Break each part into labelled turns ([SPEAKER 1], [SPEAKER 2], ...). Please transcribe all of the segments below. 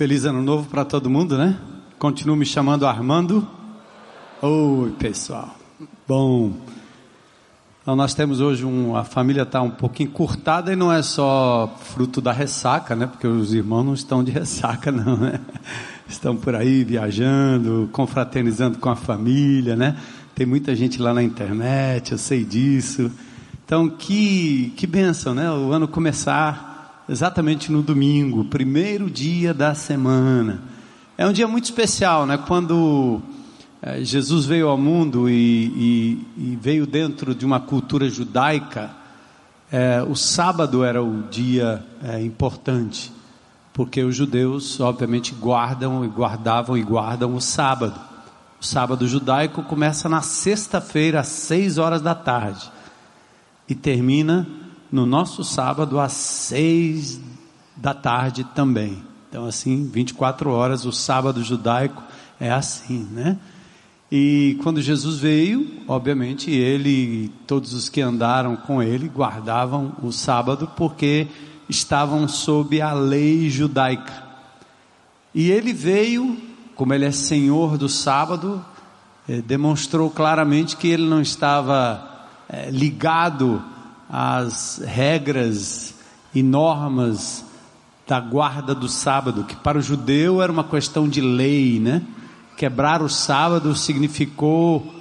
[SPEAKER 1] Feliz ano novo para todo mundo, né? Continuo me chamando Armando. Oi, pessoal. Bom. Então nós temos hoje um, a família está um pouquinho curtada e não é só fruto da ressaca, né? Porque os irmãos não estão de ressaca, não, né? Estão por aí viajando, confraternizando com a família, né? Tem muita gente lá na internet, eu sei disso. Então que que benção, né? O ano começar exatamente no domingo, primeiro dia da semana. É um dia muito especial, né? Quando é, Jesus veio ao mundo e, e, e, veio dentro de uma cultura judaica, é, o sábado era o dia é, importante, porque os judeus, obviamente, guardam e guardavam e guardam o sábado. O sábado judaico começa na sexta-feira, às seis horas da tarde, e termina no nosso sábado às seis da tarde também. Então, assim, 24 horas, o sábado judaico é assim, né? E quando Jesus veio, obviamente, ele e todos os que andaram com ele guardavam o sábado porque estavam sob a lei judaica. E ele veio, como ele é senhor do sábado, eh, demonstrou claramente que ele não estava eh, ligado as regras e normas da guarda do sábado, que para o judeu era uma questão de lei, né? Quebrar o sábado significou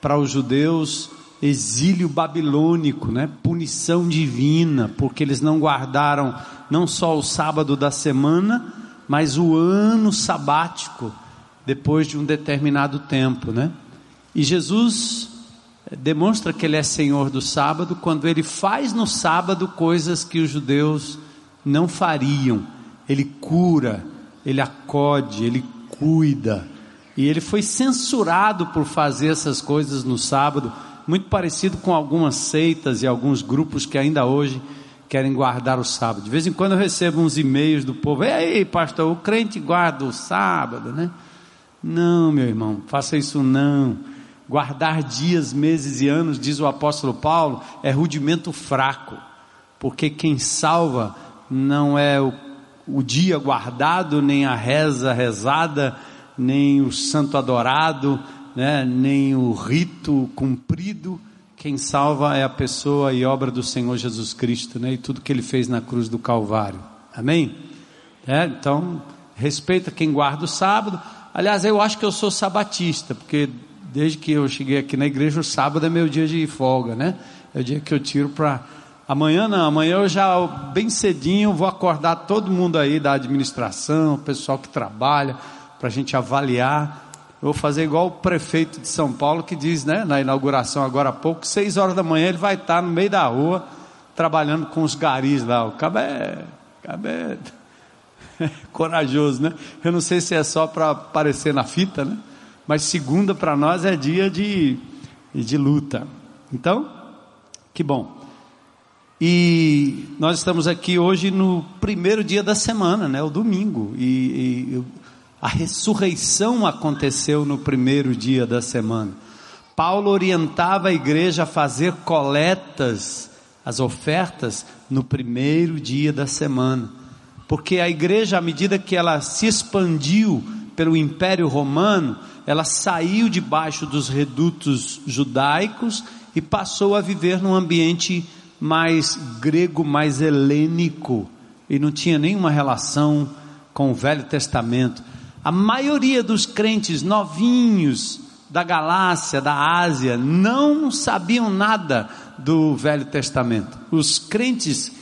[SPEAKER 1] para os judeus exílio babilônico, né? Punição divina, porque eles não guardaram não só o sábado da semana, mas o ano sabático depois de um determinado tempo, né? E Jesus demonstra que ele é senhor do sábado quando ele faz no sábado coisas que os judeus não fariam. Ele cura, ele acode, ele cuida. E ele foi censurado por fazer essas coisas no sábado, muito parecido com algumas seitas e alguns grupos que ainda hoje querem guardar o sábado. De vez em quando eu recebo uns e-mails do povo: "Ei, pastor, o crente guarda o sábado, né?" Não, meu irmão, faça isso não. Guardar dias, meses e anos, diz o apóstolo Paulo, é rudimento fraco, porque quem salva não é o, o dia guardado, nem a reza rezada, nem o santo adorado, né, nem o rito cumprido. Quem salva é a pessoa e obra do Senhor Jesus Cristo, né, e tudo que Ele fez na cruz do Calvário. Amém? É, então, respeita quem guarda o sábado. Aliás, eu acho que eu sou sabatista, porque desde que eu cheguei aqui na igreja, o sábado é meu dia de folga, né? É o dia que eu tiro para. Amanhã não, amanhã eu já, bem cedinho, vou acordar todo mundo aí da administração, o pessoal que trabalha, para a gente avaliar. Eu vou fazer igual o prefeito de São Paulo que diz, né, na inauguração agora há pouco, seis horas da manhã ele vai estar no meio da rua, trabalhando com os garis lá. O cabé, cabé, corajoso, né? Eu não sei se é só para aparecer na fita, né? Mas segunda para nós é dia de, de luta. Então, que bom. E nós estamos aqui hoje no primeiro dia da semana, né, o domingo, e, e a ressurreição aconteceu no primeiro dia da semana. Paulo orientava a igreja a fazer coletas, as ofertas, no primeiro dia da semana, porque a igreja, à medida que ela se expandiu pelo Império Romano, ela saiu debaixo dos redutos judaicos e passou a viver num ambiente mais grego, mais helênico, e não tinha nenhuma relação com o Velho Testamento. A maioria dos crentes novinhos da Galácia, da Ásia, não sabiam nada do Velho Testamento. Os crentes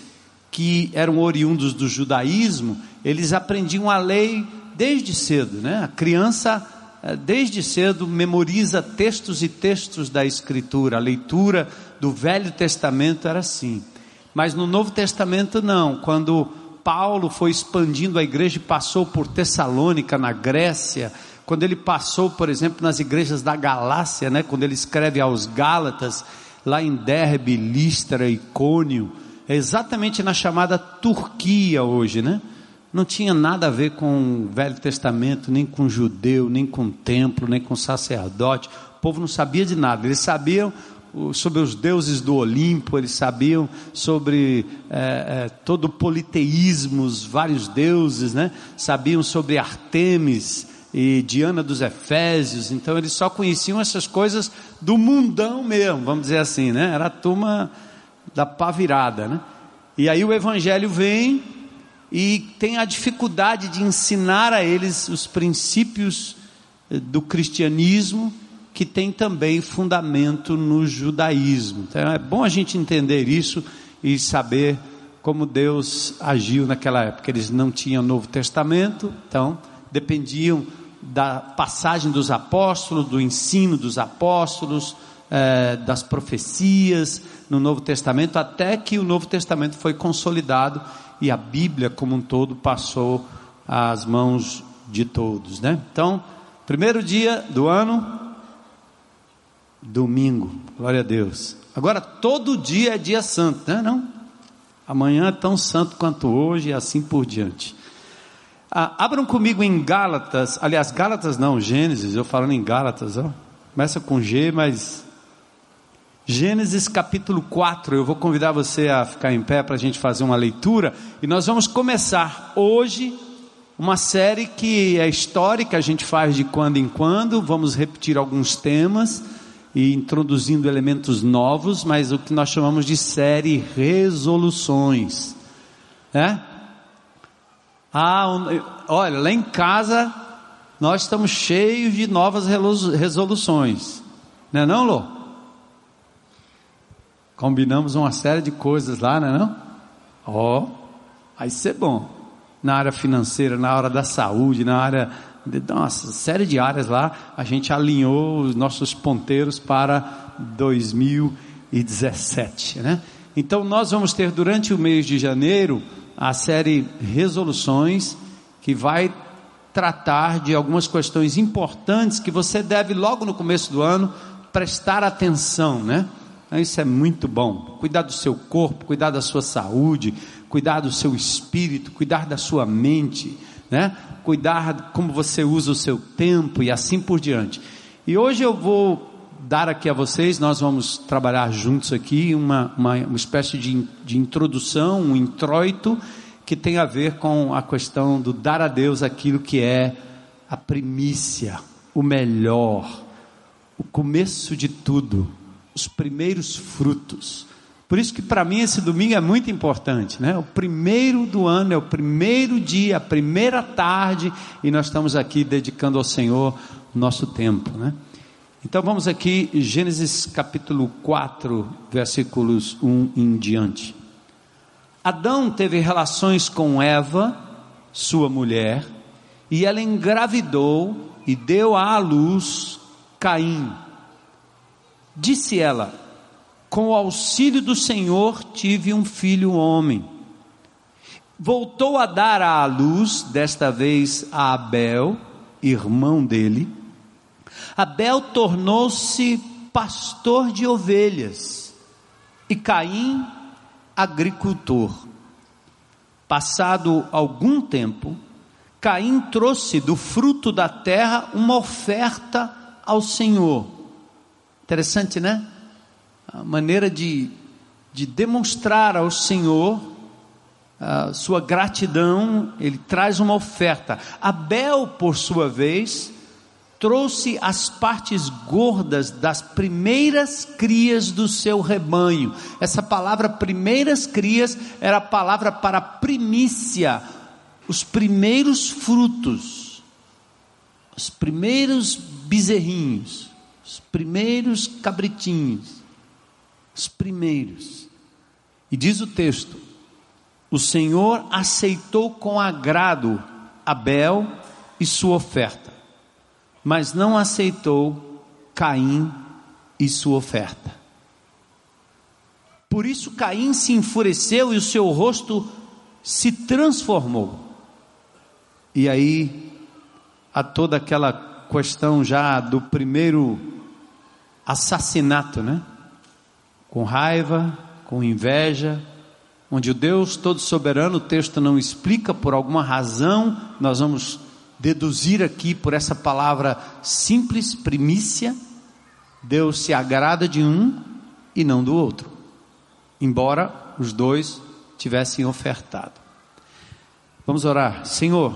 [SPEAKER 1] que eram oriundos do judaísmo, eles aprendiam a lei desde cedo, né? A criança desde cedo memoriza textos e textos da Escritura. A leitura do Velho Testamento era assim. Mas no Novo Testamento não. Quando Paulo foi expandindo a igreja e passou por Tessalônica, na Grécia, quando ele passou, por exemplo, nas igrejas da Galácia, né, quando ele escreve aos Gálatas, lá em Derbe, Listra, Icônio, é exatamente na chamada Turquia hoje, né? Não tinha nada a ver com o Velho Testamento, nem com judeu, nem com templo, nem com sacerdote. O povo não sabia de nada. Eles sabiam sobre os deuses do Olimpo, eles sabiam sobre é, é, todo o politeísmo, os vários deuses, né? sabiam sobre Artemis e Diana dos Efésios, então eles só conheciam essas coisas do mundão mesmo, vamos dizer assim, né? era a turma da pá virada. Né? E aí o Evangelho vem e tem a dificuldade de ensinar a eles os princípios eh, do cristianismo que tem também fundamento no judaísmo. Então é bom a gente entender isso e saber como Deus agiu naquela época. Eles não tinham Novo Testamento, então dependiam da passagem dos apóstolos, do ensino dos apóstolos, eh, das profecias no Novo Testamento, até que o Novo Testamento foi consolidado e a Bíblia como um todo passou às mãos de todos, né? Então, primeiro dia do ano, Domingo, glória a Deus. Agora, todo dia é dia santo, né? Não? Amanhã é tão santo quanto hoje e assim por diante. Ah, abram comigo em Gálatas, aliás, Gálatas não, Gênesis, eu falando em Gálatas, ó. Começa com G, mas. Gênesis capítulo 4, eu vou convidar você a ficar em pé para a gente fazer uma leitura, e nós vamos começar hoje uma série que é histórica, a gente faz de quando em quando, vamos repetir alguns temas e introduzindo elementos novos, mas o que nós chamamos de série resoluções. É? Ah, olha, lá em casa nós estamos cheios de novas resoluções. Não é não, Lô? Combinamos uma série de coisas lá, não é não? Ó, oh, vai ser bom. Na área financeira, na área da saúde, na área nossa, série de áreas lá, a gente alinhou os nossos ponteiros para 2017, né? Então nós vamos ter durante o mês de janeiro a série Resoluções, que vai tratar de algumas questões importantes que você deve logo no começo do ano prestar atenção, né? Então, isso é muito bom. Cuidar do seu corpo, cuidar da sua saúde, cuidar do seu espírito, cuidar da sua mente, né? Cuidar como você usa o seu tempo e assim por diante. E hoje eu vou dar aqui a vocês, nós vamos trabalhar juntos aqui uma, uma, uma espécie de, de introdução, um introito que tem a ver com a questão do dar a Deus aquilo que é a primícia, o melhor, o começo de tudo, os primeiros frutos. Por isso que para mim esse domingo é muito importante, né? O primeiro do ano é o primeiro dia, a primeira tarde, e nós estamos aqui dedicando ao Senhor nosso tempo, né? Então vamos aqui, Gênesis capítulo 4, versículos 1 em diante. Adão teve relações com Eva, sua mulher, e ela engravidou e deu à luz Caim. Disse ela: com o auxílio do Senhor tive um filho homem. Voltou a dar à luz, desta vez a Abel, irmão dele. Abel tornou-se pastor de ovelhas e Caim agricultor. Passado algum tempo, Caim trouxe do fruto da terra uma oferta ao Senhor. Interessante, né? a maneira de, de demonstrar ao Senhor a sua gratidão, ele traz uma oferta. Abel, por sua vez, trouxe as partes gordas das primeiras crias do seu rebanho. Essa palavra primeiras crias era a palavra para primícia, os primeiros frutos, os primeiros bezerrinhos, os primeiros cabritinhos os primeiros. E diz o texto: o Senhor aceitou com agrado Abel e sua oferta, mas não aceitou Caim e sua oferta. Por isso Caim se enfureceu e o seu rosto se transformou. E aí, a toda aquela questão já do primeiro assassinato, né? com raiva, com inveja, onde o Deus todo soberano, o texto não explica por alguma razão, nós vamos deduzir aqui por essa palavra simples, primícia, Deus se agrada de um e não do outro, embora os dois tivessem ofertado. Vamos orar, Senhor,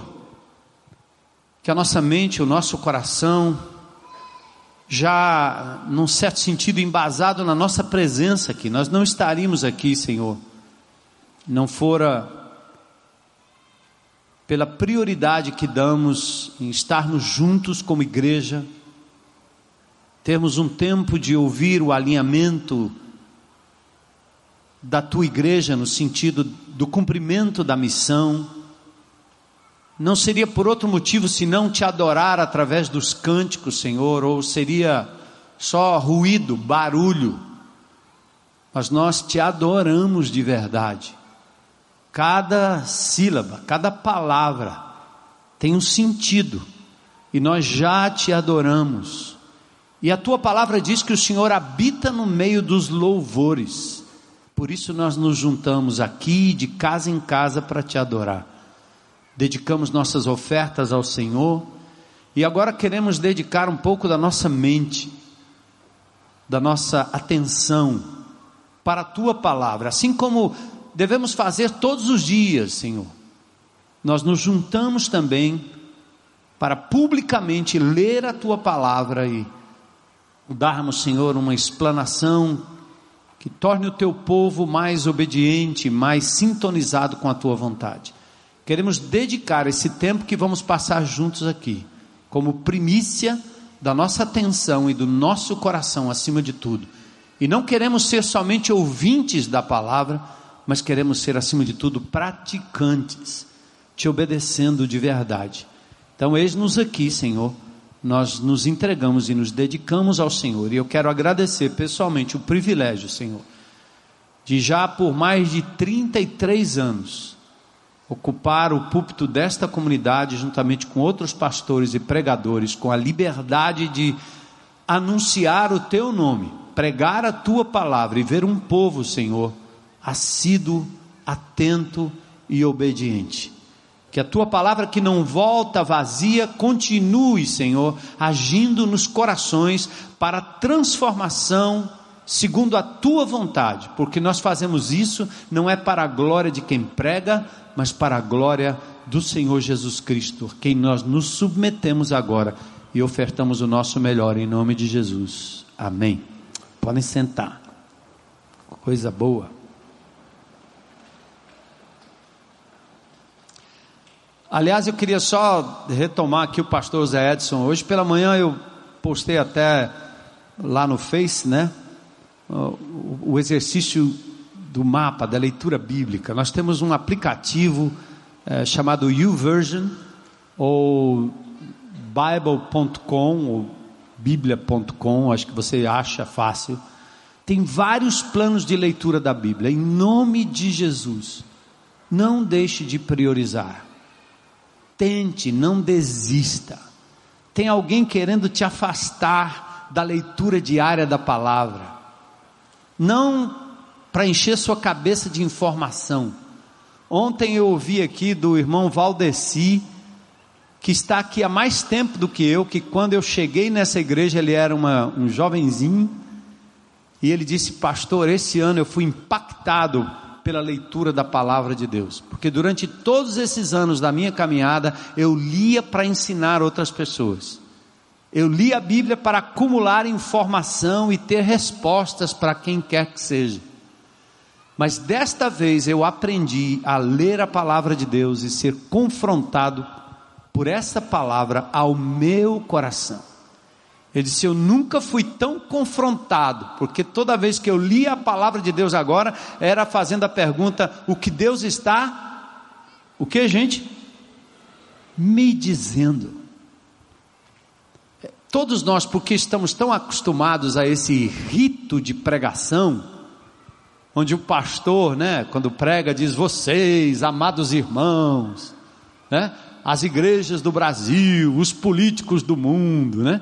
[SPEAKER 1] que a nossa mente, o nosso coração, já num certo sentido embasado na nossa presença aqui, nós não estaríamos aqui, Senhor, não fora pela prioridade que damos em estarmos juntos como igreja, termos um tempo de ouvir o alinhamento da tua igreja no sentido do cumprimento da missão, não seria por outro motivo senão te adorar através dos cânticos, Senhor, ou seria só ruído, barulho, mas nós te adoramos de verdade. Cada sílaba, cada palavra tem um sentido, e nós já te adoramos. E a tua palavra diz que o Senhor habita no meio dos louvores. Por isso nós nos juntamos aqui, de casa em casa, para te adorar. Dedicamos nossas ofertas ao Senhor e agora queremos dedicar um pouco da nossa mente, da nossa atenção para a tua palavra, assim como devemos fazer todos os dias, Senhor. Nós nos juntamos também para publicamente ler a tua palavra e darmos, Senhor, uma explanação que torne o teu povo mais obediente, mais sintonizado com a tua vontade. Queremos dedicar esse tempo que vamos passar juntos aqui, como primícia da nossa atenção e do nosso coração acima de tudo. E não queremos ser somente ouvintes da palavra, mas queremos ser, acima de tudo, praticantes, te obedecendo de verdade. Então, eis-nos aqui, Senhor. Nós nos entregamos e nos dedicamos ao Senhor. E eu quero agradecer pessoalmente o privilégio, Senhor, de já por mais de 33 anos ocupar o púlpito desta comunidade juntamente com outros pastores e pregadores, com a liberdade de anunciar o teu nome, pregar a tua palavra e ver um povo, Senhor, assíduo, atento e obediente. Que a tua palavra que não volta vazia continue, Senhor, agindo nos corações para transformação segundo a tua vontade, porque nós fazemos isso não é para a glória de quem prega, mas para a glória do Senhor Jesus Cristo, quem nós nos submetemos agora e ofertamos o nosso melhor em nome de Jesus. Amém. Podem sentar. Coisa boa. Aliás, eu queria só retomar aqui o pastor Zé Edson. Hoje pela manhã eu postei até lá no Face, né? O exercício do mapa, da leitura bíblica. Nós temos um aplicativo é, chamado YouVersion ou Bible.com ou Bíblia.com, acho que você acha fácil. Tem vários planos de leitura da Bíblia. Em nome de Jesus, não deixe de priorizar tente, não desista. Tem alguém querendo te afastar da leitura diária da palavra. Não para encher sua cabeça de informação. Ontem eu ouvi aqui do irmão Valdeci, que está aqui há mais tempo do que eu, que quando eu cheguei nessa igreja ele era uma, um jovenzinho, e ele disse: Pastor, esse ano eu fui impactado pela leitura da palavra de Deus, porque durante todos esses anos da minha caminhada eu lia para ensinar outras pessoas. Eu li a Bíblia para acumular informação e ter respostas para quem quer que seja. Mas desta vez eu aprendi a ler a palavra de Deus e ser confrontado por essa palavra ao meu coração. Ele disse: Eu nunca fui tão confrontado, porque toda vez que eu lia a palavra de Deus agora, era fazendo a pergunta: O que Deus está, o que, gente? Me dizendo. Todos nós, porque estamos tão acostumados a esse rito de pregação, onde o pastor, né, quando prega, diz: Vocês, amados irmãos, né, as igrejas do Brasil, os políticos do mundo, né?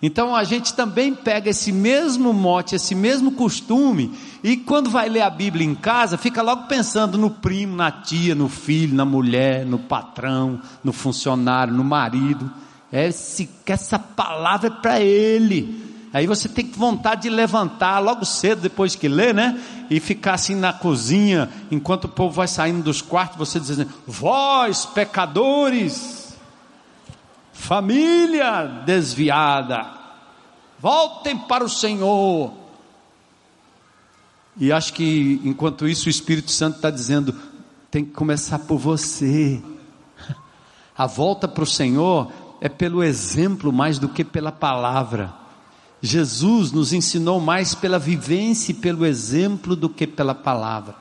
[SPEAKER 1] Então a gente também pega esse mesmo mote, esse mesmo costume, e quando vai ler a Bíblia em casa, fica logo pensando no primo, na tia, no filho, na mulher, no patrão, no funcionário, no marido. Esse, essa palavra é para ele. Aí você tem vontade de levantar logo cedo depois que lê, né? E ficar assim na cozinha, enquanto o povo vai saindo dos quartos, você dizendo: Vós, pecadores, família desviada, voltem para o Senhor. E acho que enquanto isso o Espírito Santo está dizendo: tem que começar por você. A volta para o Senhor é pelo exemplo mais do que pela palavra. Jesus nos ensinou mais pela vivência e pelo exemplo do que pela palavra.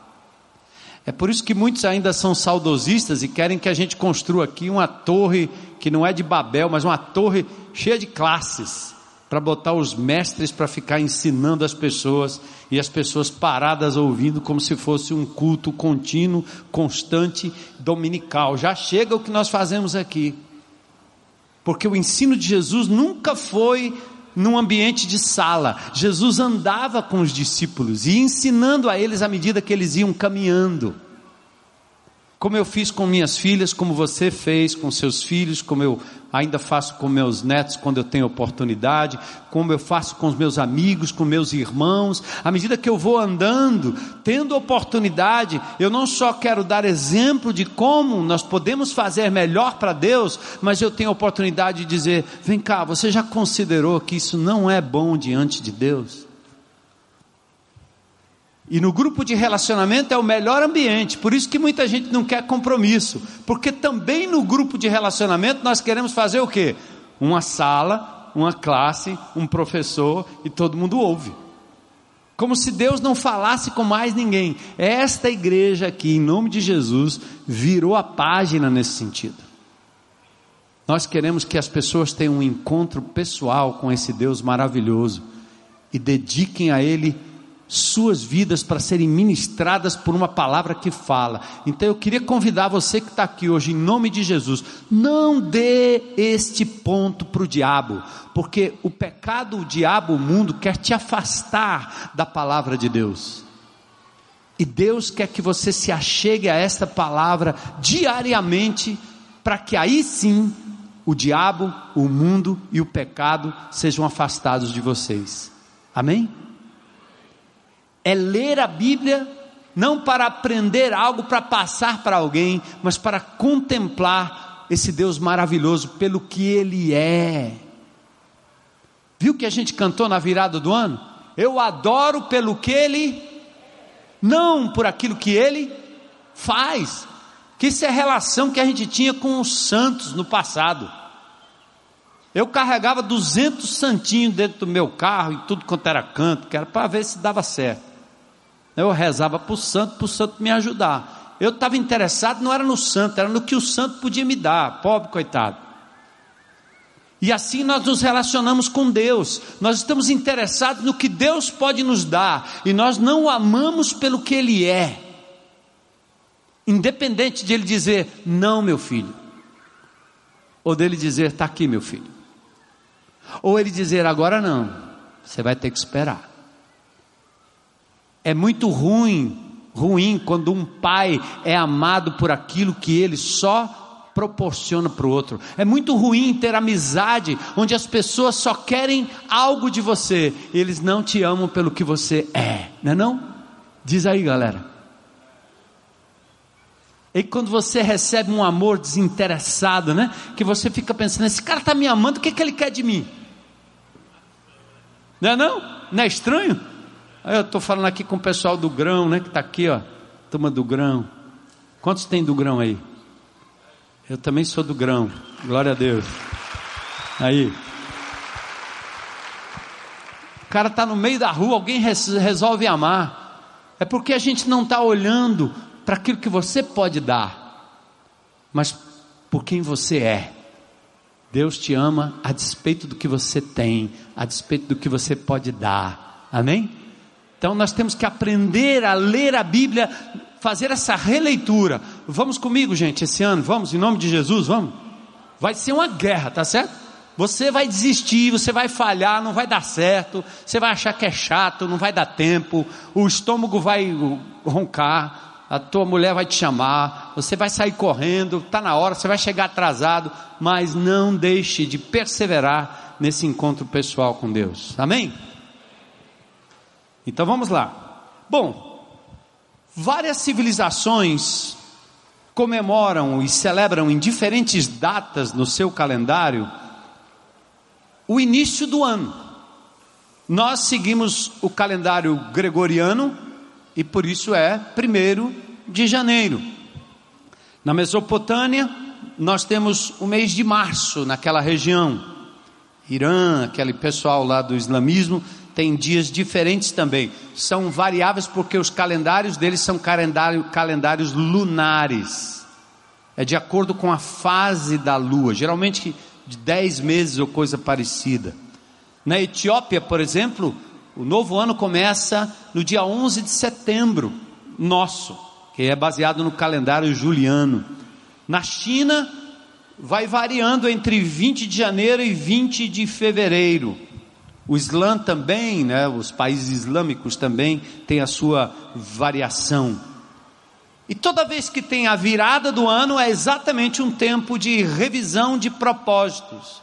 [SPEAKER 1] É por isso que muitos ainda são saudosistas e querem que a gente construa aqui uma torre que não é de Babel, mas uma torre cheia de classes, para botar os mestres para ficar ensinando as pessoas e as pessoas paradas ouvindo como se fosse um culto contínuo, constante, dominical. Já chega o que nós fazemos aqui. Porque o ensino de Jesus nunca foi num ambiente de sala. Jesus andava com os discípulos e ensinando a eles à medida que eles iam caminhando. Como eu fiz com minhas filhas, como você fez com seus filhos, como eu ainda faço com meus netos quando eu tenho oportunidade, como eu faço com os meus amigos, com meus irmãos. À medida que eu vou andando, tendo oportunidade, eu não só quero dar exemplo de como nós podemos fazer melhor para Deus, mas eu tenho oportunidade de dizer: vem cá, você já considerou que isso não é bom diante de Deus? E no grupo de relacionamento é o melhor ambiente, por isso que muita gente não quer compromisso, porque também no grupo de relacionamento nós queremos fazer o quê? Uma sala, uma classe, um professor e todo mundo ouve. Como se Deus não falasse com mais ninguém. Esta igreja aqui, em nome de Jesus, virou a página nesse sentido. Nós queremos que as pessoas tenham um encontro pessoal com esse Deus maravilhoso e dediquem a Ele suas vidas para serem ministradas por uma palavra que fala. Então eu queria convidar você que está aqui hoje, em nome de Jesus, não dê este ponto para o diabo, porque o pecado, o diabo, o mundo quer te afastar da palavra de Deus. E Deus quer que você se achegue a esta palavra diariamente, para que aí sim o diabo, o mundo e o pecado sejam afastados de vocês. Amém? É ler a Bíblia não para aprender algo para passar para alguém, mas para contemplar esse Deus maravilhoso pelo que Ele é. Viu que a gente cantou na virada do ano? Eu adoro pelo que Ele, não por aquilo que Ele faz. Que isso é a relação que a gente tinha com os santos no passado. Eu carregava 200 santinhos dentro do meu carro e tudo quanto era canto, que era para ver se dava certo. Eu rezava para o santo, para o santo me ajudar. Eu estava interessado, não era no santo, era no que o santo podia me dar, pobre coitado. E assim nós nos relacionamos com Deus, nós estamos interessados no que Deus pode nos dar, e nós não o amamos pelo que Ele é, independente de Ele dizer, não, meu filho, ou dele dizer, está aqui, meu filho, ou Ele dizer, agora não, você vai ter que esperar. É muito ruim, ruim quando um pai é amado por aquilo que ele só proporciona para o outro. É muito ruim ter amizade onde as pessoas só querem algo de você, eles não te amam pelo que você é, não é não? Diz aí, galera. E quando você recebe um amor desinteressado, né? Que você fica pensando, esse cara está me amando, o que, que ele quer de mim? Não é não? Não é estranho? Eu estou falando aqui com o pessoal do grão, né? Que está aqui, ó. Turma do grão. Quantos tem do grão aí? Eu também sou do grão. Glória a Deus. Aí. O cara está no meio da rua, alguém resolve amar. É porque a gente não está olhando para aquilo que você pode dar, mas por quem você é. Deus te ama a despeito do que você tem, a despeito do que você pode dar. Amém? Então nós temos que aprender a ler a Bíblia, fazer essa releitura. Vamos comigo, gente, esse ano, vamos, em nome de Jesus, vamos. Vai ser uma guerra, tá certo? Você vai desistir, você vai falhar, não vai dar certo, você vai achar que é chato, não vai dar tempo, o estômago vai roncar, a tua mulher vai te chamar, você vai sair correndo, está na hora, você vai chegar atrasado, mas não deixe de perseverar nesse encontro pessoal com Deus. Amém? Então vamos lá. Bom, várias civilizações comemoram e celebram em diferentes datas no seu calendário o início do ano. Nós seguimos o calendário gregoriano e por isso é 1 de janeiro. Na Mesopotâmia, nós temos o mês de março naquela região. Irã, aquele pessoal lá do islamismo, tem dias diferentes também. São variáveis porque os calendários deles são calendário, calendários lunares. É de acordo com a fase da lua, geralmente de 10 meses ou coisa parecida. Na Etiópia, por exemplo, o novo ano começa no dia 11 de setembro, nosso, que é baseado no calendário juliano. Na China, vai variando entre 20 de janeiro e 20 de fevereiro. O Islã também, né, os países islâmicos também têm a sua variação. E toda vez que tem a virada do ano é exatamente um tempo de revisão de propósitos.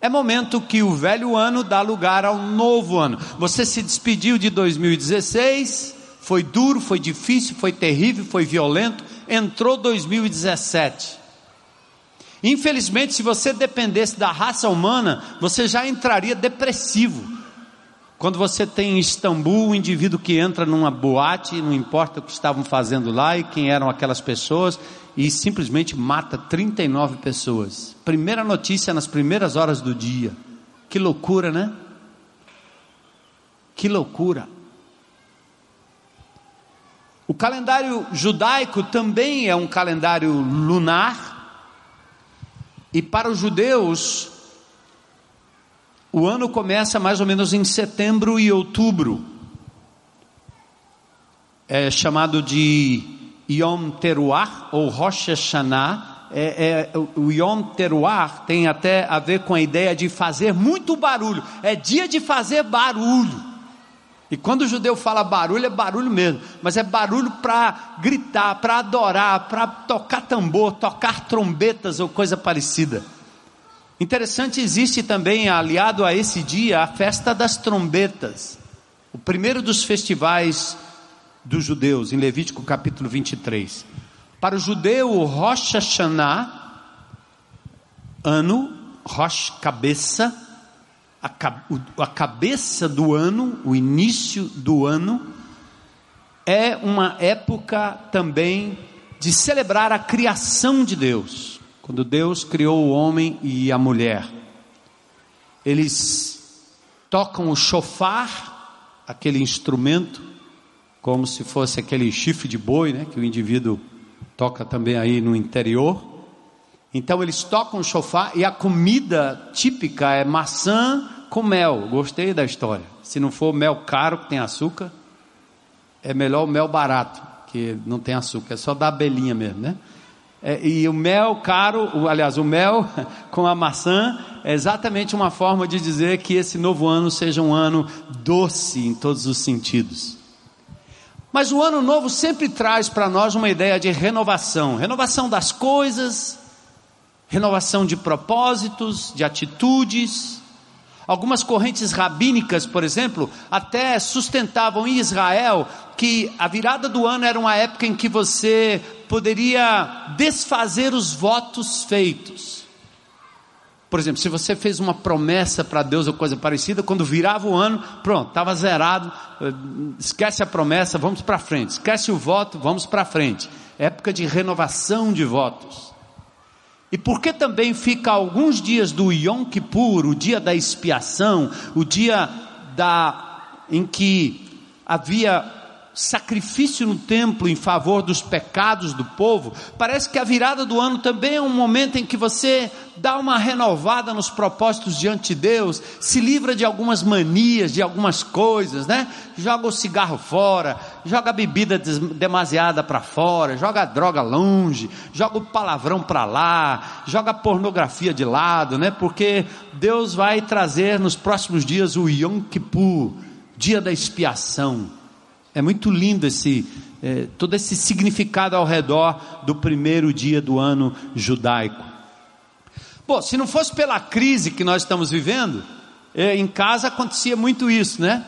[SPEAKER 1] É momento que o velho ano dá lugar ao novo ano. Você se despediu de 2016, foi duro, foi difícil, foi terrível, foi violento. Entrou 2017. Infelizmente, se você dependesse da raça humana, você já entraria depressivo. Quando você tem em Istambul um indivíduo que entra numa boate, não importa o que estavam fazendo lá e quem eram aquelas pessoas, e simplesmente mata 39 pessoas. Primeira notícia nas primeiras horas do dia. Que loucura, né? Que loucura. O calendário judaico também é um calendário lunar e para os judeus, o ano começa mais ou menos em setembro e outubro. É chamado de Yom Teruah ou Rosh Hashanah. É, é, o Yom Teruah tem até a ver com a ideia de fazer muito barulho. É dia de fazer barulho. E quando o judeu fala barulho, é barulho mesmo, mas é barulho para gritar, para adorar, para tocar tambor, tocar trombetas ou coisa parecida. Interessante, existe também, aliado a esse dia, a festa das trombetas, o primeiro dos festivais dos judeus, em Levítico capítulo 23. Para o judeu, o Rosh Hashanah, ano, Rosh, cabeça, a, cabeça do ano, o início do ano, é uma época também de celebrar a criação de Deus. Quando Deus criou o homem e a mulher, eles tocam o chofar, aquele instrumento, como se fosse aquele chifre de boi, né, que o indivíduo toca também aí no interior. Então eles tocam o chofar e a comida típica é maçã com mel. Gostei da história. Se não for mel caro que tem açúcar, é melhor o mel barato, que não tem açúcar, é só da abelhinha mesmo, né? É, e o mel caro, o, aliás, o mel com a maçã é exatamente uma forma de dizer que esse novo ano seja um ano doce em todos os sentidos. Mas o ano novo sempre traz para nós uma ideia de renovação renovação das coisas, renovação de propósitos, de atitudes. Algumas correntes rabínicas, por exemplo, até sustentavam em Israel que a virada do ano era uma época em que você poderia desfazer os votos feitos. Por exemplo, se você fez uma promessa para Deus ou coisa parecida, quando virava o ano, pronto, estava zerado, eh, esquece a promessa, vamos para frente, esquece o voto, vamos para frente. Época de renovação de votos. E por que também fica alguns dias do Yom Kippur, o dia da expiação, o dia da em que havia sacrifício no templo em favor dos pecados do povo, parece que a virada do ano também é um momento em que você dá uma renovada nos propósitos diante de Deus, se livra de algumas manias, de algumas coisas, né? Joga o cigarro fora, joga a bebida demasiada para fora, joga a droga longe, joga o palavrão para lá, joga a pornografia de lado, né? Porque Deus vai trazer nos próximos dias o Yom Kippur, dia da expiação é muito lindo esse, é, todo esse significado ao redor do primeiro dia do ano judaico. Bom, se não fosse pela crise que nós estamos vivendo, é, em casa acontecia muito isso, né?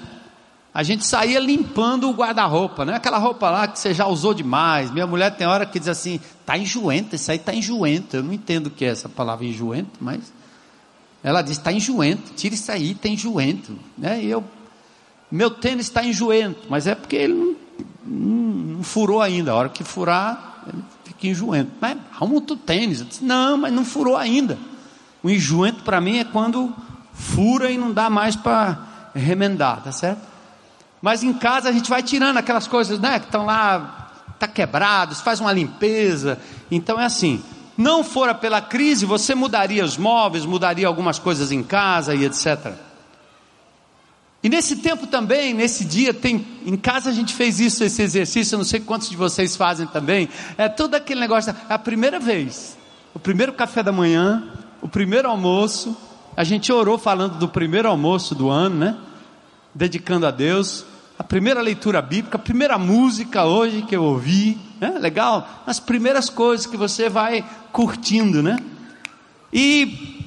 [SPEAKER 1] A gente saía limpando o guarda-roupa, né? Aquela roupa lá que você já usou demais. Minha mulher tem hora que diz assim, tá enjoenta, isso aí tá enjoento. Eu não entendo o que é essa palavra enjoento, mas ela diz, tá enjoento, tira isso aí, tá enjoento. Né? E eu, meu tênis está enjoento, mas é porque ele não, não, não, furou ainda. A hora que furar, ele fica enjoento. Mas arruma outro tênis. Disse, não, mas não furou ainda. O enjoento para mim é quando fura e não dá mais para remendar, tá certo? Mas em casa a gente vai tirando aquelas coisas, né, que estão lá, tá quebrados, faz uma limpeza. Então é assim, não fora pela crise, você mudaria os móveis, mudaria algumas coisas em casa e etc. E nesse tempo também, nesse dia, tem, em casa a gente fez isso, esse exercício, não sei quantos de vocês fazem também. É todo aquele negócio, é a primeira vez, o primeiro café da manhã, o primeiro almoço, a gente orou falando do primeiro almoço do ano, né? Dedicando a Deus a primeira leitura bíblica, a primeira música hoje que eu ouvi, né? legal, as primeiras coisas que você vai curtindo, né? E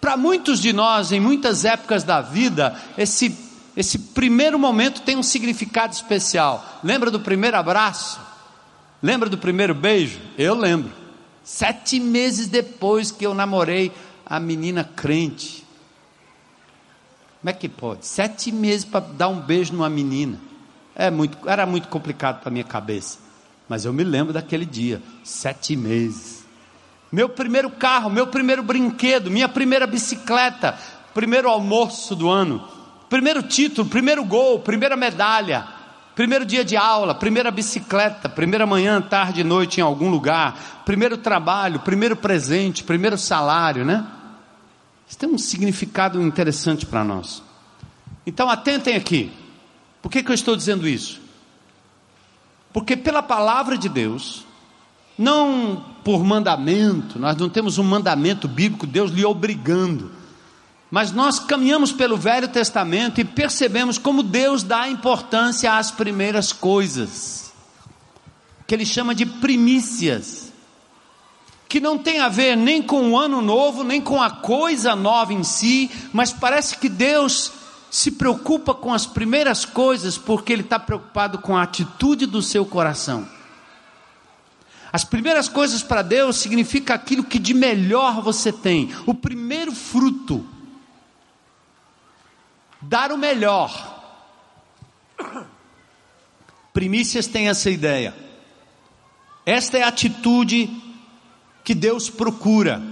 [SPEAKER 1] para muitos de nós, em muitas épocas da vida, esse, esse primeiro momento tem um significado especial. Lembra do primeiro abraço? Lembra do primeiro beijo? Eu lembro. Sete meses depois que eu namorei a menina crente. Como é que pode? Sete meses para dar um beijo numa menina. É muito, era muito complicado para minha cabeça. Mas eu me lembro daquele dia. Sete meses. Meu primeiro carro, meu primeiro brinquedo, minha primeira bicicleta, primeiro almoço do ano, primeiro título, primeiro gol, primeira medalha, primeiro dia de aula, primeira bicicleta, primeira manhã, tarde e noite em algum lugar, primeiro trabalho, primeiro presente, primeiro salário, né? Isso tem um significado interessante para nós. Então atentem aqui. Por que, que eu estou dizendo isso? Porque pela palavra de Deus, não por mandamento, nós não temos um mandamento bíblico, Deus lhe obrigando, mas nós caminhamos pelo Velho Testamento e percebemos como Deus dá importância às primeiras coisas, que Ele chama de primícias que não tem a ver nem com o ano novo, nem com a coisa nova em si, mas parece que Deus se preocupa com as primeiras coisas porque Ele está preocupado com a atitude do seu coração. As primeiras coisas para Deus significa aquilo que de melhor você tem, o primeiro fruto. Dar o melhor. Primícias têm essa ideia. Esta é a atitude que Deus procura.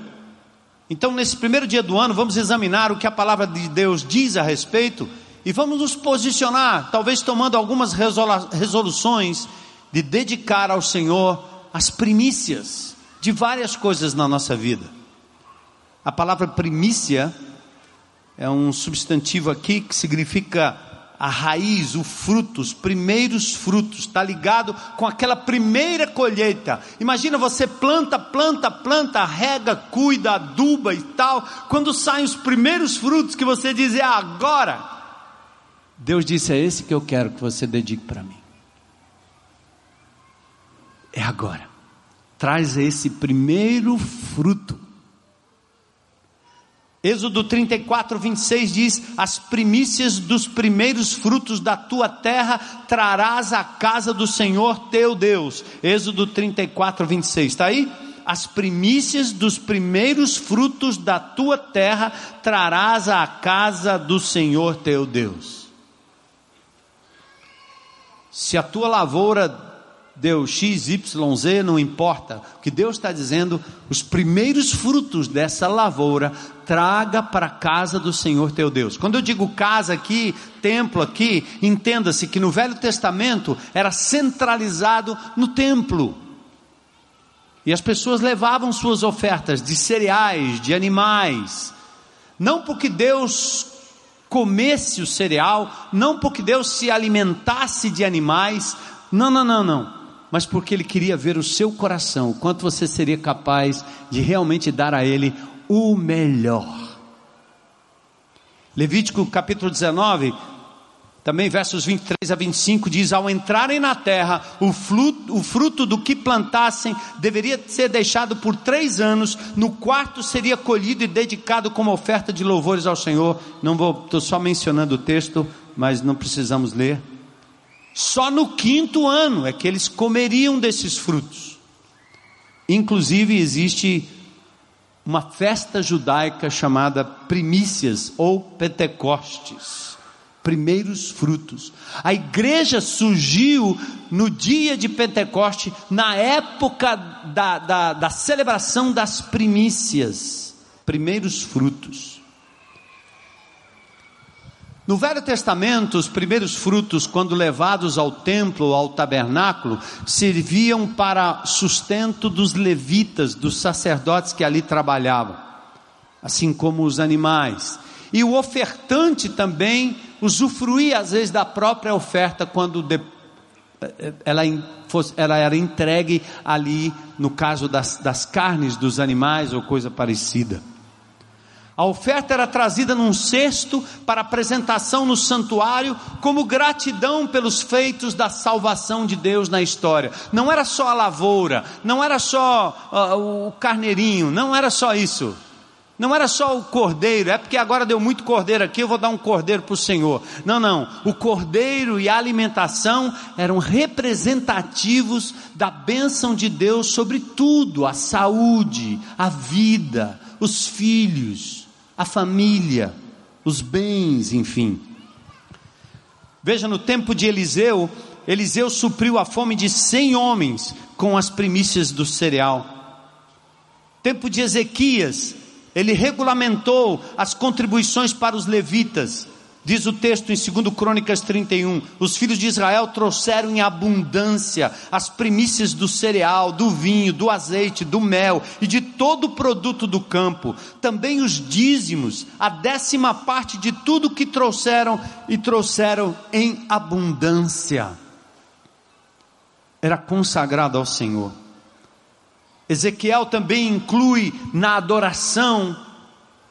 [SPEAKER 1] Então, nesse primeiro dia do ano, vamos examinar o que a palavra de Deus diz a respeito e vamos nos posicionar, talvez tomando algumas resoluções de dedicar ao Senhor as primícias de várias coisas na nossa vida. A palavra primícia é um substantivo aqui que significa a raiz, o fruto, os primeiros frutos, está ligado com aquela primeira colheita. Imagina você planta, planta, planta, rega, cuida, aduba e tal. Quando saem os primeiros frutos que você diz, é agora. Deus disse: É esse que eu quero que você dedique para mim. É agora. Traz esse primeiro fruto. Êxodo 34, 26 diz: As primícias dos primeiros frutos da tua terra trarás à casa do Senhor teu Deus. Êxodo 34, 26. Está aí? As primícias dos primeiros frutos da tua terra trarás à casa do Senhor teu Deus. Se a tua lavoura deu X, Y, Z, não importa. O que Deus está dizendo, os primeiros frutos dessa lavoura, traga para a casa do Senhor teu Deus. Quando eu digo casa aqui, templo aqui, entenda-se que no Velho Testamento era centralizado no templo. E as pessoas levavam suas ofertas de cereais, de animais, não porque Deus comesse o cereal, não porque Deus se alimentasse de animais, não, não, não, não mas porque Ele queria ver o seu coração, quanto você seria capaz de realmente dar a Ele o melhor. Levítico capítulo 19, Também versos 23 a 25 diz: Ao entrarem na terra, o fruto, o fruto do que plantassem deveria ser deixado por três anos, no quarto seria colhido e dedicado como oferta de louvores ao Senhor. Não vou, estou só mencionando o texto, mas não precisamos ler. Só no quinto ano é que eles comeriam desses frutos. Inclusive, existe uma festa judaica chamada Primícias ou Pentecostes primeiros frutos. A igreja surgiu no dia de Pentecoste, na época da, da, da celebração das primícias, primeiros frutos. No Velho Testamento, os primeiros frutos, quando levados ao templo, ao tabernáculo, serviam para sustento dos levitas, dos sacerdotes que ali trabalhavam, assim como os animais. E o ofertante também usufruía às vezes da própria oferta quando ela, fosse, ela, era entregue ali, no caso das, das carnes dos animais ou coisa parecida. A oferta era trazida num cesto para apresentação no santuário, como gratidão pelos feitos da salvação de Deus na história. Não era só a lavoura, não era só uh, o carneirinho, não era só isso. Não era só o cordeiro, é porque agora deu muito cordeiro aqui, eu vou dar um cordeiro para o Senhor. Não, não. O cordeiro e a alimentação eram representativos da bênção de Deus sobre tudo: a saúde, a vida, os filhos, a família, os bens, enfim. Veja, no tempo de Eliseu, Eliseu supriu a fome de cem homens com as primícias do cereal. Tempo de Ezequias, ele regulamentou as contribuições para os levitas. Diz o texto em 2 Crônicas 31: Os filhos de Israel trouxeram em abundância as primícias do cereal, do vinho, do azeite, do mel e de todo o produto do campo, também os dízimos, a décima parte de tudo que trouxeram e trouxeram em abundância. Era consagrado ao Senhor. Ezequiel também inclui na adoração,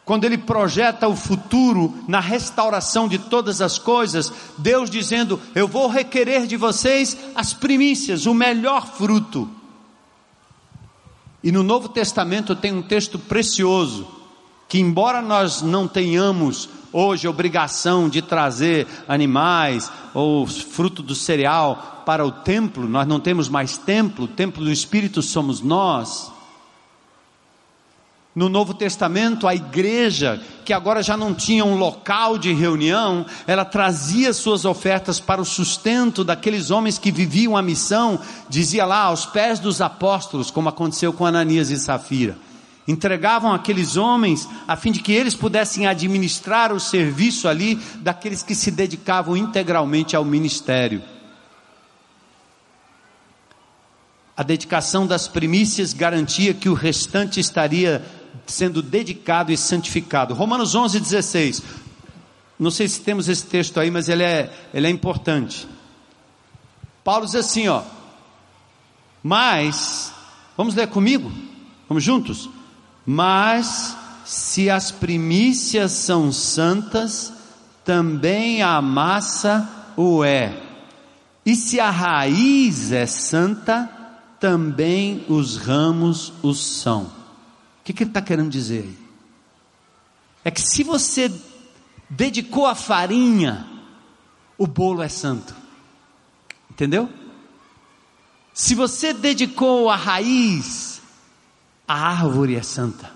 [SPEAKER 1] quando ele projeta o futuro na restauração de todas as coisas, Deus dizendo: Eu vou requerer de vocês as primícias, o melhor fruto. E no Novo Testamento tem um texto precioso, que embora nós não tenhamos hoje obrigação de trazer animais ou fruto do cereal para o templo, nós não temos mais templo, o templo do Espírito somos nós. No Novo Testamento, a igreja, que agora já não tinha um local de reunião, ela trazia suas ofertas para o sustento daqueles homens que viviam a missão, dizia lá, aos pés dos apóstolos, como aconteceu com Ananias e Safira entregavam aqueles homens a fim de que eles pudessem administrar o serviço ali daqueles que se dedicavam integralmente ao ministério. A dedicação das primícias garantia que o restante estaria sendo dedicado e santificado. Romanos 11, 16. Não sei se temos esse texto aí, mas ele é, ele é importante. Paulo diz assim, ó. Mas, vamos ler comigo? Vamos juntos? Mas se as primícias são santas, também a massa o é. E se a raiz é santa, também os ramos o são. O que, que ele está querendo dizer? É que se você dedicou a farinha, o bolo é santo. Entendeu? Se você dedicou a raiz, a árvore é santa.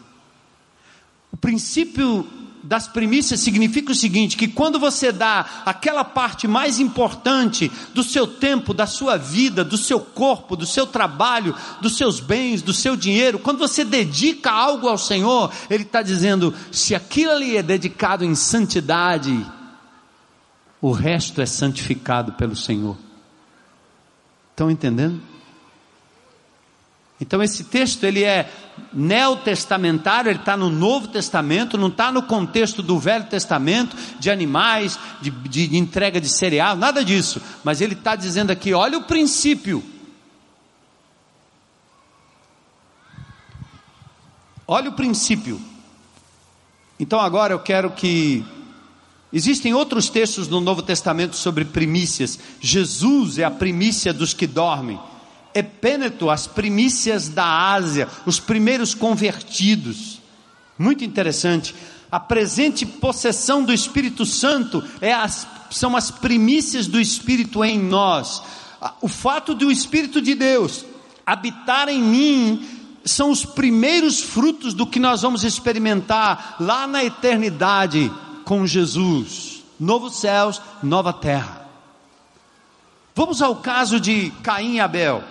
[SPEAKER 1] O princípio das primícias significa o seguinte: que quando você dá aquela parte mais importante do seu tempo, da sua vida, do seu corpo, do seu trabalho, dos seus bens, do seu dinheiro, quando você dedica algo ao Senhor, Ele está dizendo: se aquilo ali é dedicado em santidade, o resto é santificado pelo Senhor. Estão entendendo? Então esse texto ele é neotestamentário, ele está no Novo Testamento, não está no contexto do Velho Testamento, de animais, de, de, de entrega de cereal, nada disso. Mas ele está dizendo aqui: olha o princípio. Olha o princípio. Então agora eu quero que Existem outros textos no Novo Testamento sobre primícias. Jesus é a primícia dos que dormem. Epêneto, as primícias da Ásia, os primeiros convertidos. Muito interessante. A presente possessão do Espírito Santo é as, são as primícias do Espírito em nós. O fato do Espírito de Deus habitar em mim são os primeiros frutos do que nós vamos experimentar lá na eternidade com Jesus. Novos céus, nova terra. Vamos ao caso de Caim e Abel.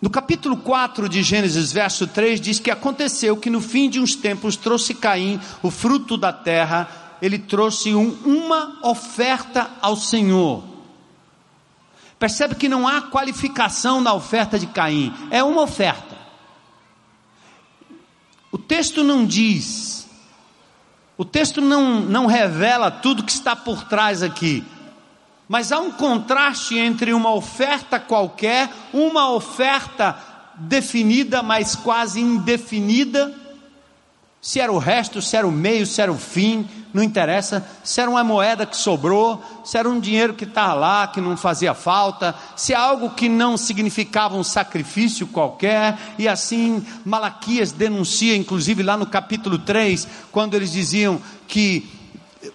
[SPEAKER 1] No capítulo 4 de Gênesis, verso 3, diz que aconteceu que no fim de uns tempos trouxe Caim o fruto da terra, ele trouxe um, uma oferta ao Senhor. Percebe que não há qualificação na oferta de Caim, é uma oferta. O texto não diz o texto não, não revela tudo que está por trás aqui, mas há um contraste entre uma oferta qualquer, uma oferta definida, mas quase indefinida. Se era o resto, se era o meio, se era o fim, não interessa. Se era uma moeda que sobrou, se era um dinheiro que estava lá, que não fazia falta, se é algo que não significava um sacrifício qualquer, e assim Malaquias denuncia, inclusive lá no capítulo 3, quando eles diziam que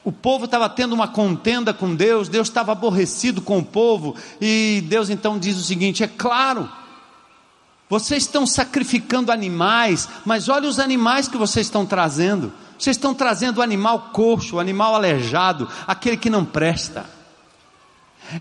[SPEAKER 1] o povo estava tendo uma contenda com Deus, Deus estava aborrecido com o povo, e Deus então diz o seguinte: é claro, vocês estão sacrificando animais, mas olha os animais que vocês estão trazendo. Vocês estão trazendo o animal coxo, o animal aleijado, aquele que não presta.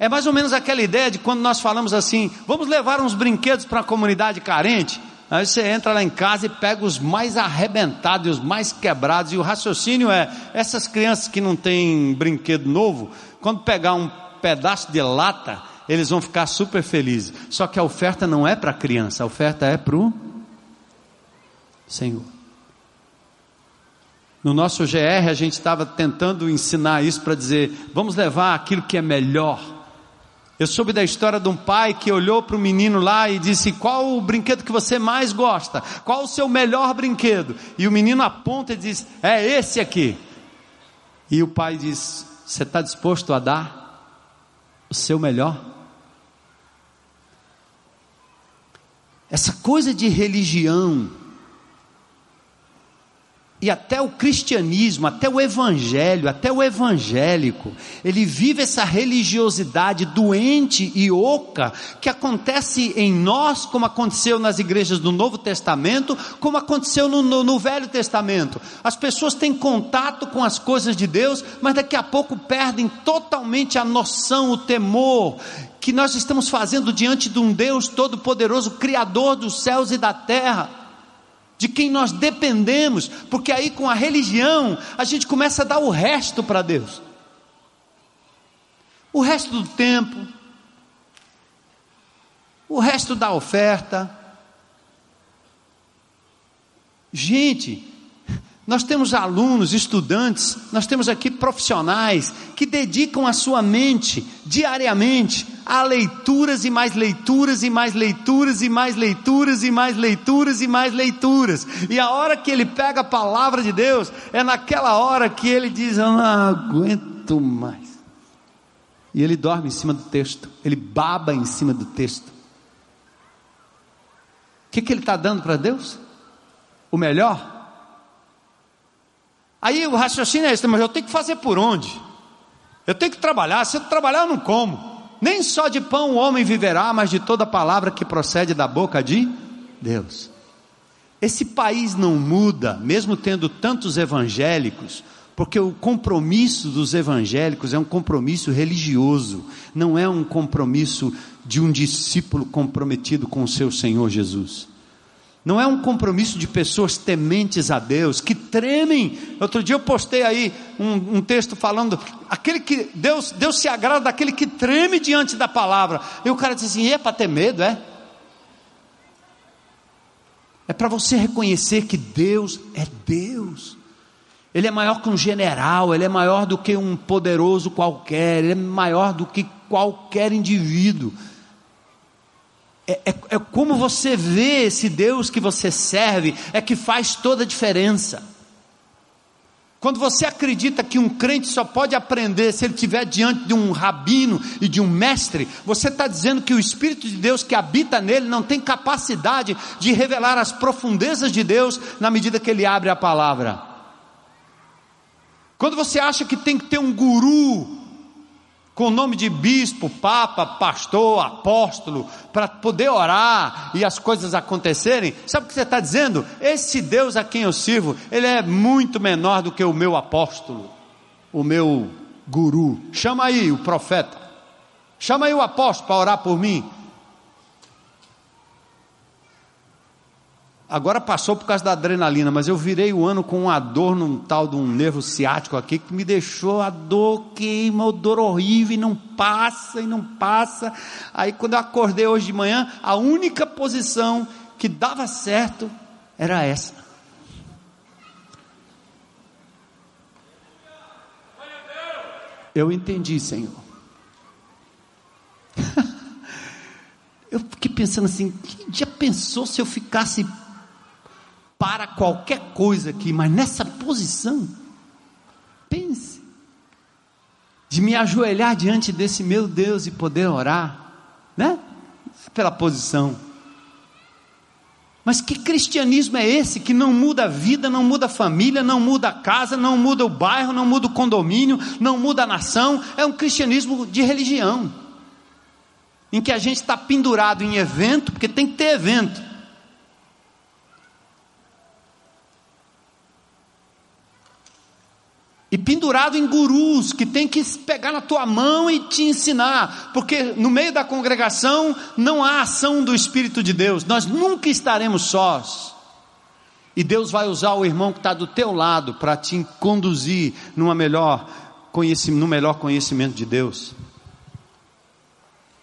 [SPEAKER 1] É mais ou menos aquela ideia de quando nós falamos assim: vamos levar uns brinquedos para a comunidade carente. Aí você entra lá em casa e pega os mais arrebentados e os mais quebrados, e o raciocínio é: essas crianças que não têm brinquedo novo, quando pegar um pedaço de lata, eles vão ficar super felizes. Só que a oferta não é para a criança, a oferta é para o Senhor. No nosso GR, a gente estava tentando ensinar isso para dizer: vamos levar aquilo que é melhor. Eu soube da história de um pai que olhou para o menino lá e disse: Qual o brinquedo que você mais gosta? Qual o seu melhor brinquedo? E o menino aponta e diz: É esse aqui. E o pai diz: Você está disposto a dar o seu melhor? Essa coisa de religião, e até o cristianismo, até o evangelho, até o evangélico, ele vive essa religiosidade doente e oca que acontece em nós, como aconteceu nas igrejas do Novo Testamento, como aconteceu no, no, no Velho Testamento. As pessoas têm contato com as coisas de Deus, mas daqui a pouco perdem totalmente a noção, o temor que nós estamos fazendo diante de um Deus todo-poderoso, Criador dos céus e da terra de quem nós dependemos, porque aí com a religião a gente começa a dar o resto para Deus. O resto do tempo, o resto da oferta. Gente, nós temos alunos, estudantes, nós temos aqui profissionais que dedicam a sua mente diariamente a leituras e mais leituras e mais leituras e mais leituras e mais leituras e mais leituras. E a hora que ele pega a palavra de Deus, é naquela hora que ele diz: Eu não aguento mais. E ele dorme em cima do texto, ele baba em cima do texto. O que, que ele está dando para Deus? O melhor? Aí o raciocínio é esse, mas eu tenho que fazer por onde? Eu tenho que trabalhar, se eu trabalhar eu não como. Nem só de pão o homem viverá, mas de toda palavra que procede da boca de Deus. Esse país não muda, mesmo tendo tantos evangélicos, porque o compromisso dos evangélicos é um compromisso religioso, não é um compromisso de um discípulo comprometido com o seu Senhor Jesus. Não é um compromisso de pessoas tementes a Deus, que tremem. Outro dia eu postei aí um, um, texto falando, aquele que Deus, Deus se agrada daquele que treme diante da palavra. E o cara disse assim: é para ter medo, é? É para você reconhecer que Deus é Deus. Ele é maior que um general, ele é maior do que um poderoso qualquer, ele é maior do que qualquer indivíduo. É, é, é, como você vê esse Deus que você serve, é que faz toda a diferença. Quando você acredita que um crente só pode aprender se ele estiver diante de um rabino e de um mestre, você está dizendo que o Espírito de Deus que habita nele não tem capacidade de revelar as profundezas de Deus na medida que ele abre a palavra. Quando você acha que tem que ter um guru com o nome de bispo, papa, pastor, apóstolo, para poder orar e as coisas acontecerem, sabe o que você está dizendo? Esse Deus a quem eu sirvo, ele é muito menor do que o meu apóstolo, o meu guru. Chama aí o profeta, chama aí o apóstolo para orar por mim. Agora passou por causa da adrenalina, mas eu virei o ano com uma dor num tal de um nervo ciático aqui que me deixou a dor queima, dor horrível e não passa e não passa. Aí quando eu acordei hoje de manhã, a única posição que dava certo era essa. Eu entendi, Senhor. eu fiquei pensando assim: já pensou se eu ficasse para qualquer coisa aqui, mas nessa posição, pense, de me ajoelhar diante desse meu Deus e poder orar, né? Pela posição. Mas que cristianismo é esse que não muda a vida, não muda a família, não muda a casa, não muda o bairro, não muda o condomínio, não muda a nação? É um cristianismo de religião, em que a gente está pendurado em evento, porque tem que ter evento e pendurado em gurus que tem que pegar na tua mão e te ensinar, porque no meio da congregação não há ação do Espírito de Deus, nós nunca estaremos sós. E Deus vai usar o irmão que está do teu lado para te conduzir numa melhor no melhor conhecimento de Deus.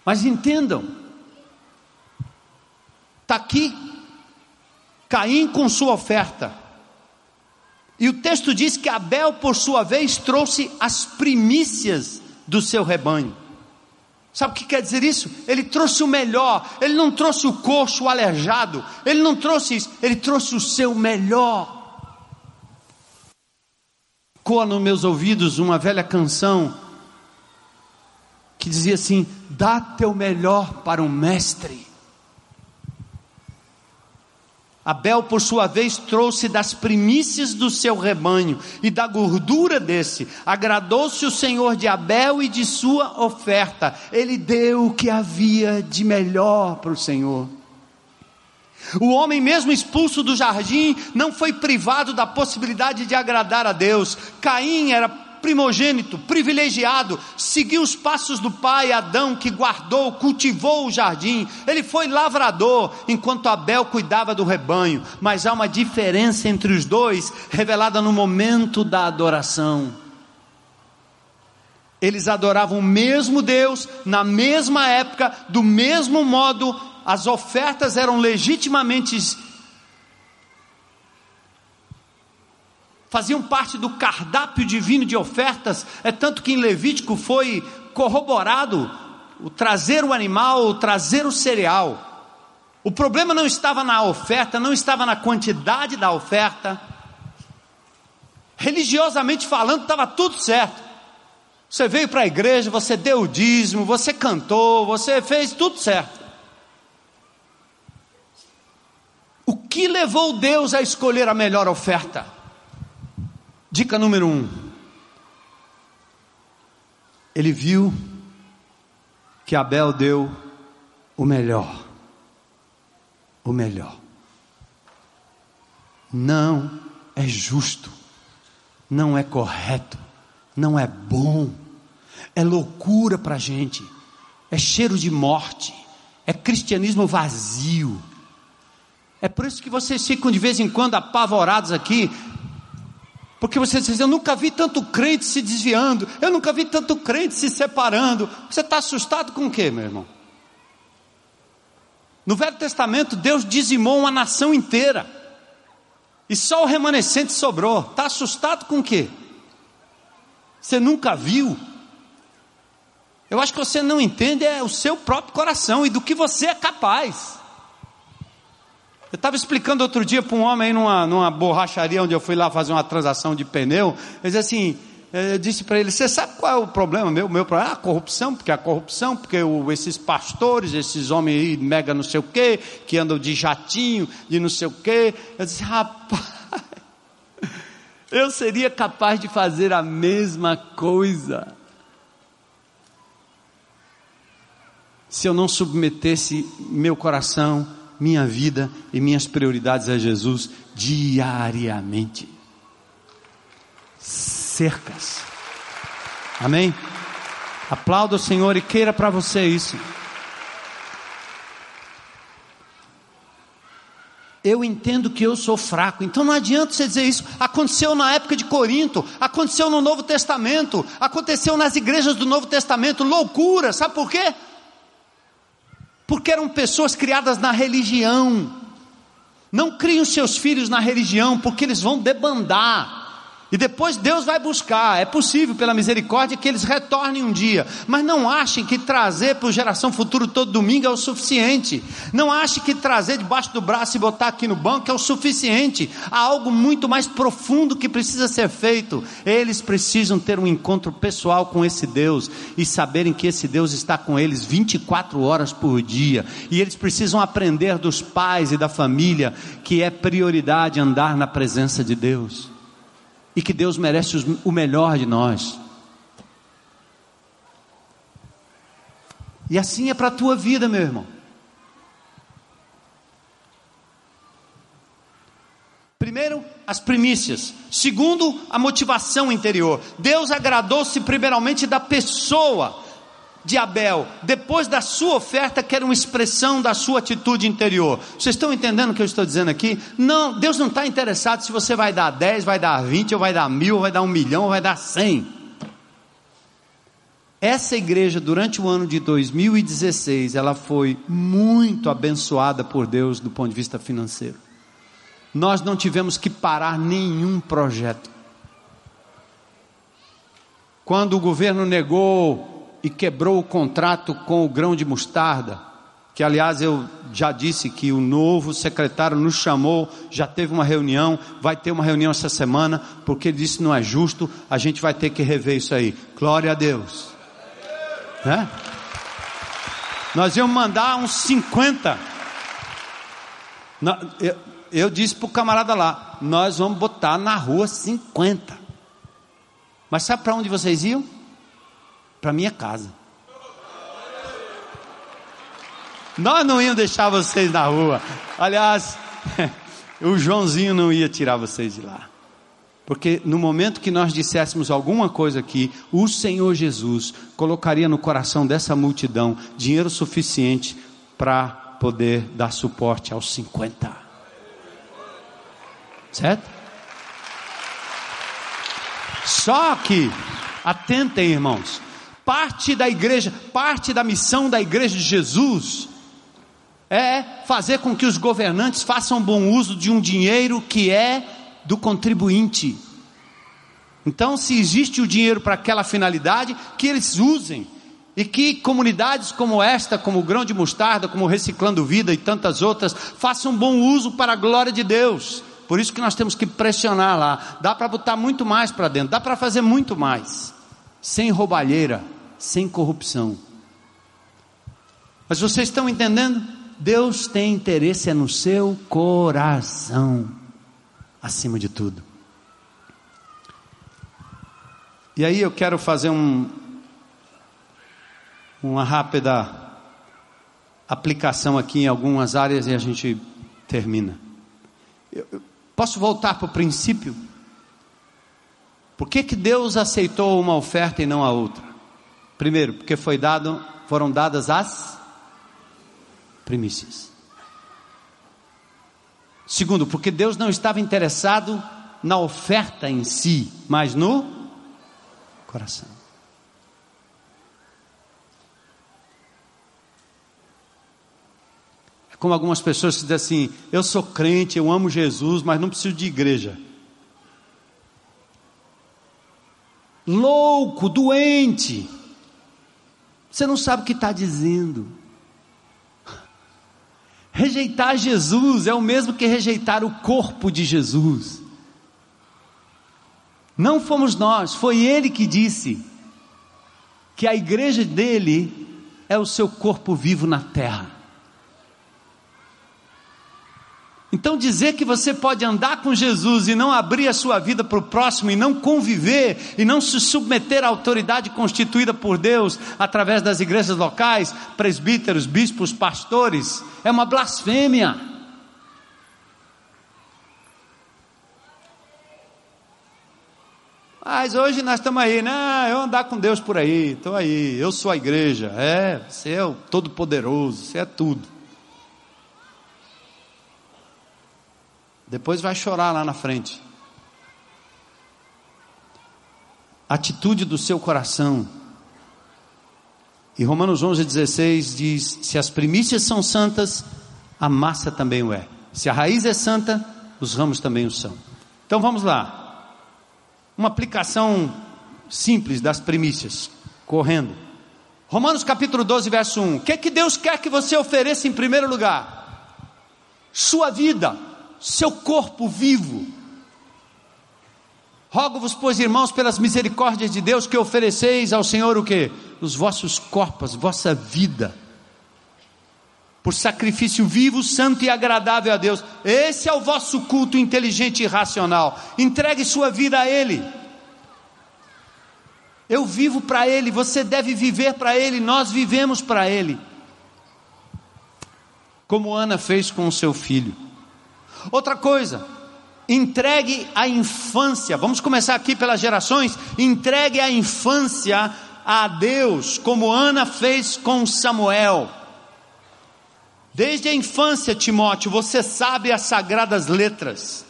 [SPEAKER 1] Mas entendam, está aqui Caim com sua oferta. E o texto diz que Abel, por sua vez, trouxe as primícias do seu rebanho. Sabe o que quer dizer isso? Ele trouxe o melhor, ele não trouxe o coxo, o aleijado, ele não trouxe isso, ele trouxe o seu melhor. Coa nos meus ouvidos uma velha canção que dizia assim: dá teu melhor para o mestre. Abel, por sua vez, trouxe das primícias do seu rebanho e da gordura desse. Agradou-se o Senhor de Abel e de sua oferta. Ele deu o que havia de melhor para o Senhor. O homem, mesmo expulso do jardim, não foi privado da possibilidade de agradar a Deus. Caim era primogênito, privilegiado, seguiu os passos do pai Adão, que guardou, cultivou o jardim. Ele foi lavrador, enquanto Abel cuidava do rebanho. Mas há uma diferença entre os dois, revelada no momento da adoração. Eles adoravam o mesmo Deus, na mesma época, do mesmo modo, as ofertas eram legitimamente faziam parte do cardápio divino de ofertas, é tanto que em Levítico foi corroborado o trazer o animal, o trazer o cereal. O problema não estava na oferta, não estava na quantidade da oferta. Religiosamente falando, estava tudo certo. Você veio para a igreja, você deu o dízimo, você cantou, você fez tudo certo. O que levou Deus a escolher a melhor oferta? Dica número um. Ele viu que Abel deu o melhor. O melhor. Não é justo, não é correto, não é bom, é loucura para a gente, é cheiro de morte, é cristianismo vazio. É por isso que vocês ficam de vez em quando apavorados aqui, porque você diz, eu nunca vi tanto crente se desviando, eu nunca vi tanto crente se separando. Você está assustado com o que, meu irmão? No Velho Testamento, Deus dizimou uma nação inteira, e só o remanescente sobrou. Está assustado com o que? Você nunca viu? Eu acho que você não entende é o seu próprio coração e do que você é capaz. Eu estava explicando outro dia para um homem numa, numa borracharia onde eu fui lá fazer uma transação de pneu. Ele disse assim: eu disse para ele: Você sabe qual é o problema? Meu, meu problema é a corrupção, porque a corrupção, porque o, esses pastores, esses homens aí, mega não sei o quê, que andam de jatinho, de não sei o quê. Eu disse: Rapaz, eu seria capaz de fazer a mesma coisa. Se eu não submetesse meu coração minha vida e minhas prioridades a Jesus diariamente. Cercas. Amém? Aplauda o Senhor e queira para você isso. Eu entendo que eu sou fraco, então não adianta você dizer isso. Aconteceu na época de Corinto, aconteceu no Novo Testamento, aconteceu nas igrejas do Novo Testamento, loucura, sabe por quê? Porque eram pessoas criadas na religião. Não criem seus filhos na religião, porque eles vão debandar. E depois Deus vai buscar. É possível, pela misericórdia, que eles retornem um dia. Mas não achem que trazer para a geração futura todo domingo é o suficiente. Não achem que trazer debaixo do braço e botar aqui no banco é o suficiente. Há algo muito mais profundo que precisa ser feito. Eles precisam ter um encontro pessoal com esse Deus e saberem que esse Deus está com eles 24 horas por dia. E eles precisam aprender dos pais e da família que é prioridade andar na presença de Deus e que Deus merece o melhor de nós. E assim é para a tua vida, meu irmão. Primeiro, as primícias. Segundo, a motivação interior. Deus agradou-se primeiramente da pessoa de Abel, depois da sua oferta, que era uma expressão da sua atitude interior. Vocês estão entendendo o que eu estou dizendo aqui? Não, Deus não está interessado se você vai dar 10, vai dar 20, ou vai dar mil, ou vai dar um milhão, ou vai dar 100. Essa igreja, durante o ano de 2016, ela foi muito abençoada por Deus do ponto de vista financeiro. Nós não tivemos que parar nenhum projeto. Quando o governo negou e quebrou o contrato com o grão de mostarda, que aliás eu já disse que o novo secretário nos chamou, já teve uma reunião, vai ter uma reunião essa semana, porque ele disse não é justo, a gente vai ter que rever isso aí. Glória a Deus. Né? Nós íamos mandar uns 50. Eu, eu disse para o camarada lá, nós vamos botar na rua 50. Mas sabe para onde vocês iam? Para minha casa. Nós não íamos deixar vocês na rua. Aliás, o Joãozinho não ia tirar vocês de lá. Porque no momento que nós disséssemos alguma coisa aqui, o Senhor Jesus colocaria no coração dessa multidão dinheiro suficiente para poder dar suporte aos 50. Certo? Só que, atentem irmãos, Parte da igreja, parte da missão da igreja de Jesus é fazer com que os governantes façam bom uso de um dinheiro que é do contribuinte. Então, se existe o dinheiro para aquela finalidade, que eles usem. E que comunidades como esta, como Grão de Mostarda, como Reciclando Vida e tantas outras, façam bom uso para a glória de Deus. Por isso que nós temos que pressionar lá. Dá para botar muito mais para dentro, dá para fazer muito mais sem roubalheira, sem corrupção. Mas vocês estão entendendo? Deus tem interesse é no seu coração, acima de tudo. E aí eu quero fazer um, uma rápida aplicação aqui em algumas áreas e a gente termina. Eu, posso voltar para o princípio? Por que, que Deus aceitou uma oferta e não a outra? Primeiro, porque foi dado, foram dadas as primícias. Segundo, porque Deus não estava interessado na oferta em si, mas no coração. É como algumas pessoas dizem assim: eu sou crente, eu amo Jesus, mas não preciso de igreja. Louco, doente. Você não sabe o que está dizendo. Rejeitar Jesus é o mesmo que rejeitar o corpo de Jesus. Não fomos nós, foi Ele que disse que a igreja dele é o seu corpo vivo na terra. Então, dizer que você pode andar com Jesus e não abrir a sua vida para o próximo, e não conviver, e não se submeter à autoridade constituída por Deus através das igrejas locais, presbíteros, bispos, pastores, é uma blasfêmia. Mas hoje nós estamos aí, né? Eu andar com Deus por aí, estou aí, eu sou a igreja, é, você é o todo-poderoso, você é tudo. Depois vai chorar lá na frente. Atitude do seu coração. E Romanos 11,16 diz: Se as primícias são santas, a massa também o é. Se a raiz é santa, os ramos também o são. Então vamos lá. Uma aplicação simples das primícias, correndo. Romanos capítulo 12, verso 1. O que, é que Deus quer que você ofereça em primeiro lugar? Sua vida seu corpo vivo. Rogo-vos, pois, irmãos, pelas misericórdias de Deus, que ofereceis ao Senhor o que? Os vossos corpos, vossa vida, por sacrifício vivo, santo e agradável a Deus. Esse é o vosso culto inteligente e racional. Entregue sua vida a Ele. Eu vivo para Ele, você deve viver para Ele, nós vivemos para Ele. Como Ana fez com o seu filho. Outra coisa, entregue a infância, vamos começar aqui pelas gerações, entregue a infância a Deus, como Ana fez com Samuel. Desde a infância, Timóteo, você sabe as sagradas letras.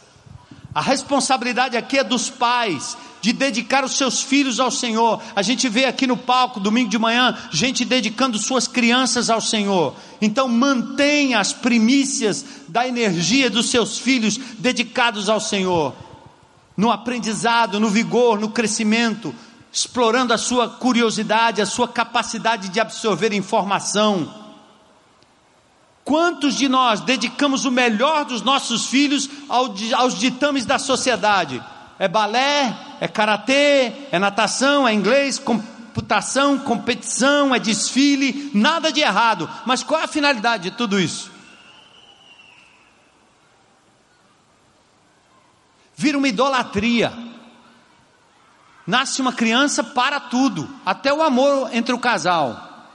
[SPEAKER 1] A responsabilidade aqui é dos pais, de dedicar os seus filhos ao Senhor. A gente vê aqui no palco, domingo de manhã, gente dedicando suas crianças ao Senhor. Então mantenha as primícias da energia dos seus filhos dedicados ao Senhor. No aprendizado, no vigor, no crescimento, explorando a sua curiosidade, a sua capacidade de absorver informação. Quantos de nós dedicamos o melhor dos nossos filhos aos ditames da sociedade? É balé, é karatê, é natação, é inglês, computação, competição, é desfile, nada de errado. Mas qual é a finalidade de tudo isso? Vira uma idolatria. Nasce uma criança para tudo, até o amor entre o casal.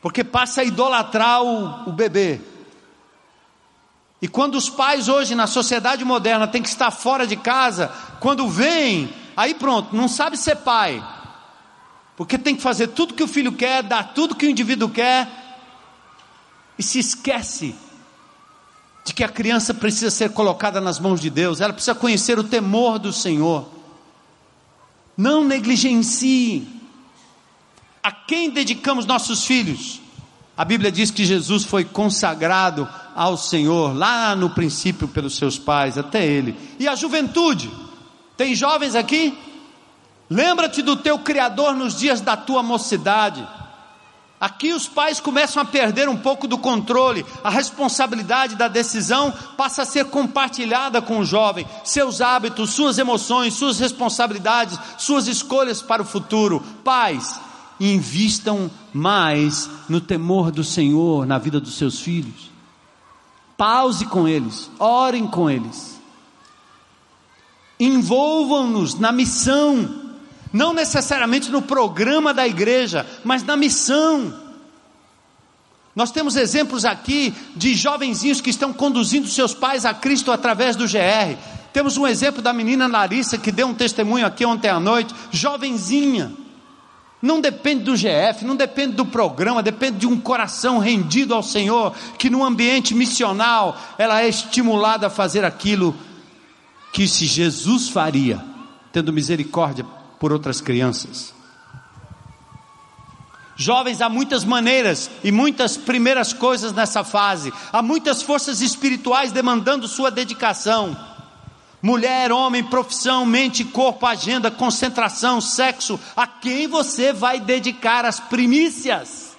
[SPEAKER 1] Porque passa a idolatrar o, o bebê. E quando os pais hoje na sociedade moderna têm que estar fora de casa, quando vêm, aí pronto, não sabe ser pai. Porque tem que fazer tudo que o filho quer, dar tudo que o indivíduo quer, e se esquece de que a criança precisa ser colocada nas mãos de Deus, ela precisa conhecer o temor do Senhor. Não negligencie. A quem dedicamos nossos filhos? A Bíblia diz que Jesus foi consagrado ao Senhor lá no princípio pelos seus pais, até ele. E a juventude? Tem jovens aqui? Lembra-te do teu Criador nos dias da tua mocidade. Aqui os pais começam a perder um pouco do controle, a responsabilidade da decisão passa a ser compartilhada com o jovem, seus hábitos, suas emoções, suas responsabilidades, suas escolhas para o futuro. Pais, invistam mais no temor do Senhor na vida dos seus filhos. Pause com eles, orem com eles. Envolvam-nos na missão, não necessariamente no programa da igreja, mas na missão. Nós temos exemplos aqui de jovenzinhos que estão conduzindo seus pais a Cristo através do GR. Temos um exemplo da menina Larissa que deu um testemunho aqui ontem à noite, jovenzinha não depende do GF, não depende do programa, depende de um coração rendido ao Senhor, que no ambiente missional ela é estimulada a fazer aquilo que se Jesus faria, tendo misericórdia por outras crianças. Jovens, há muitas maneiras e muitas primeiras coisas nessa fase, há muitas forças espirituais demandando sua dedicação mulher, homem, profissão, mente, corpo, agenda, concentração, sexo, a quem você vai dedicar as primícias?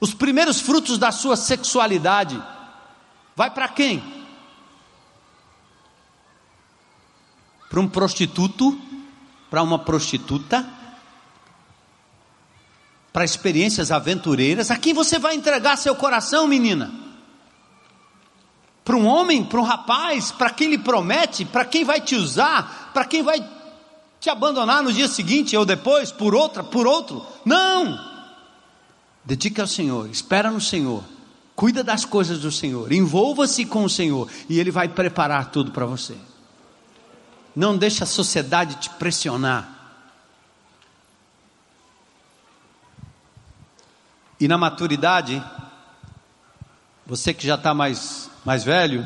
[SPEAKER 1] Os primeiros frutos da sua sexualidade vai para quem? Para um prostituto, para uma prostituta, para experiências aventureiras. A quem você vai entregar seu coração, menina? Para um homem, para um rapaz, para quem lhe promete, para quem vai te usar, para quem vai te abandonar no dia seguinte ou depois por outra, por outro. Não! Dedique ao Senhor, espera no Senhor, cuida das coisas do Senhor, envolva-se com o Senhor e Ele vai preparar tudo para você. Não deixe a sociedade te pressionar. E na maturidade, você que já está mais, mais velho,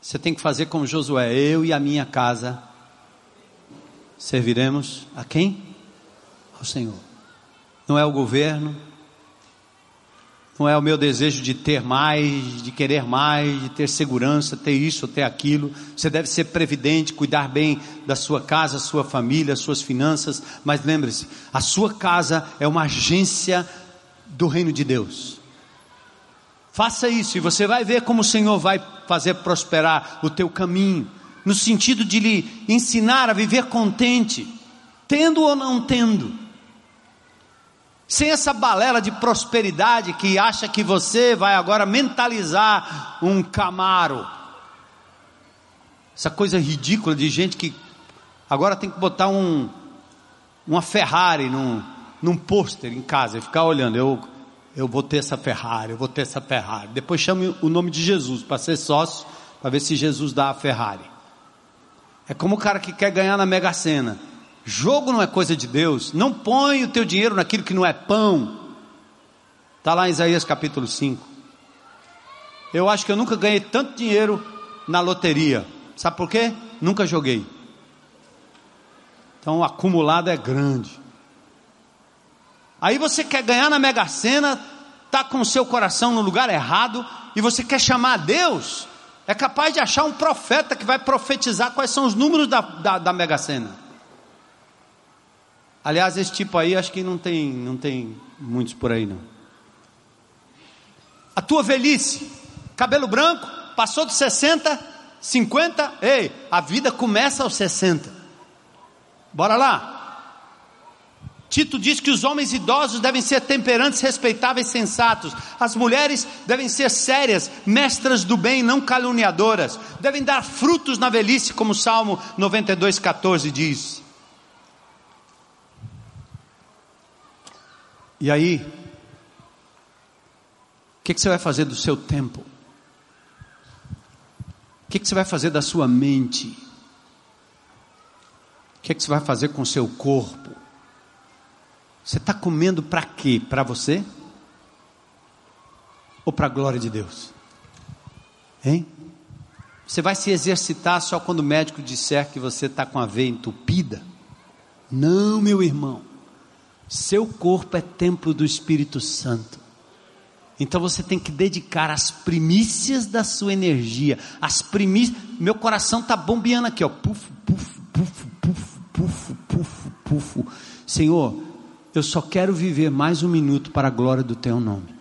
[SPEAKER 1] você tem que fazer como Josué: eu e a minha casa serviremos a quem? Ao Senhor não é o governo, não é o meu desejo de ter mais, de querer mais, de ter segurança, ter isso, ter aquilo. Você deve ser previdente, cuidar bem da sua casa, sua família, suas finanças. Mas lembre-se, a sua casa é uma agência do reino de Deus. Faça isso e você vai ver como o Senhor vai fazer prosperar o teu caminho, no sentido de lhe ensinar a viver contente, tendo ou não tendo sem essa balela de prosperidade que acha que você vai agora mentalizar um Camaro. Essa coisa ridícula de gente que agora tem que botar um, uma Ferrari num, num pôster em casa e ficar olhando. Eu, eu vou ter essa Ferrari, eu vou ter essa Ferrari. Depois chame o nome de Jesus para ser sócio, para ver se Jesus dá a Ferrari. É como o cara que quer ganhar na Mega Sena. Jogo não é coisa de Deus. Não põe o teu dinheiro naquilo que não é pão. Está lá em Isaías capítulo 5. Eu acho que eu nunca ganhei tanto dinheiro na loteria. Sabe por quê? Nunca joguei. Então o acumulado é grande. Aí você quer ganhar na Mega Sena, está com o seu coração no lugar errado, e você quer chamar a Deus, é capaz de achar um profeta que vai profetizar quais são os números da, da, da Mega Sena. Aliás, esse tipo aí acho que não tem, não tem muitos por aí não. A tua velhice, cabelo branco, passou dos 60, 50, ei, a vida começa aos 60. Bora lá. Tito diz que os homens idosos devem ser temperantes, respeitáveis, sensatos. As mulheres devem ser sérias, mestras do bem, não caluniadoras. Devem dar frutos na velhice, como o Salmo 92, 14 diz. E aí, o que, que, você vai fazer do seu tempo? O que, que você vai fazer da sua mente? O que, que você vai fazer com o seu corpo? Você está comendo para quê? Para você? Ou para a glória de Deus? Hein? Você vai se exercitar só quando o médico disser que você está com a veia entupida? Não, meu irmão. Seu corpo é templo do Espírito Santo. Então você tem que dedicar as primícias da sua energia, as primícias. Meu coração está bombeando aqui, ó. Puf, puf, puf, puf, puf, puf, puf. Senhor, eu só quero viver mais um minuto para a glória do Teu nome.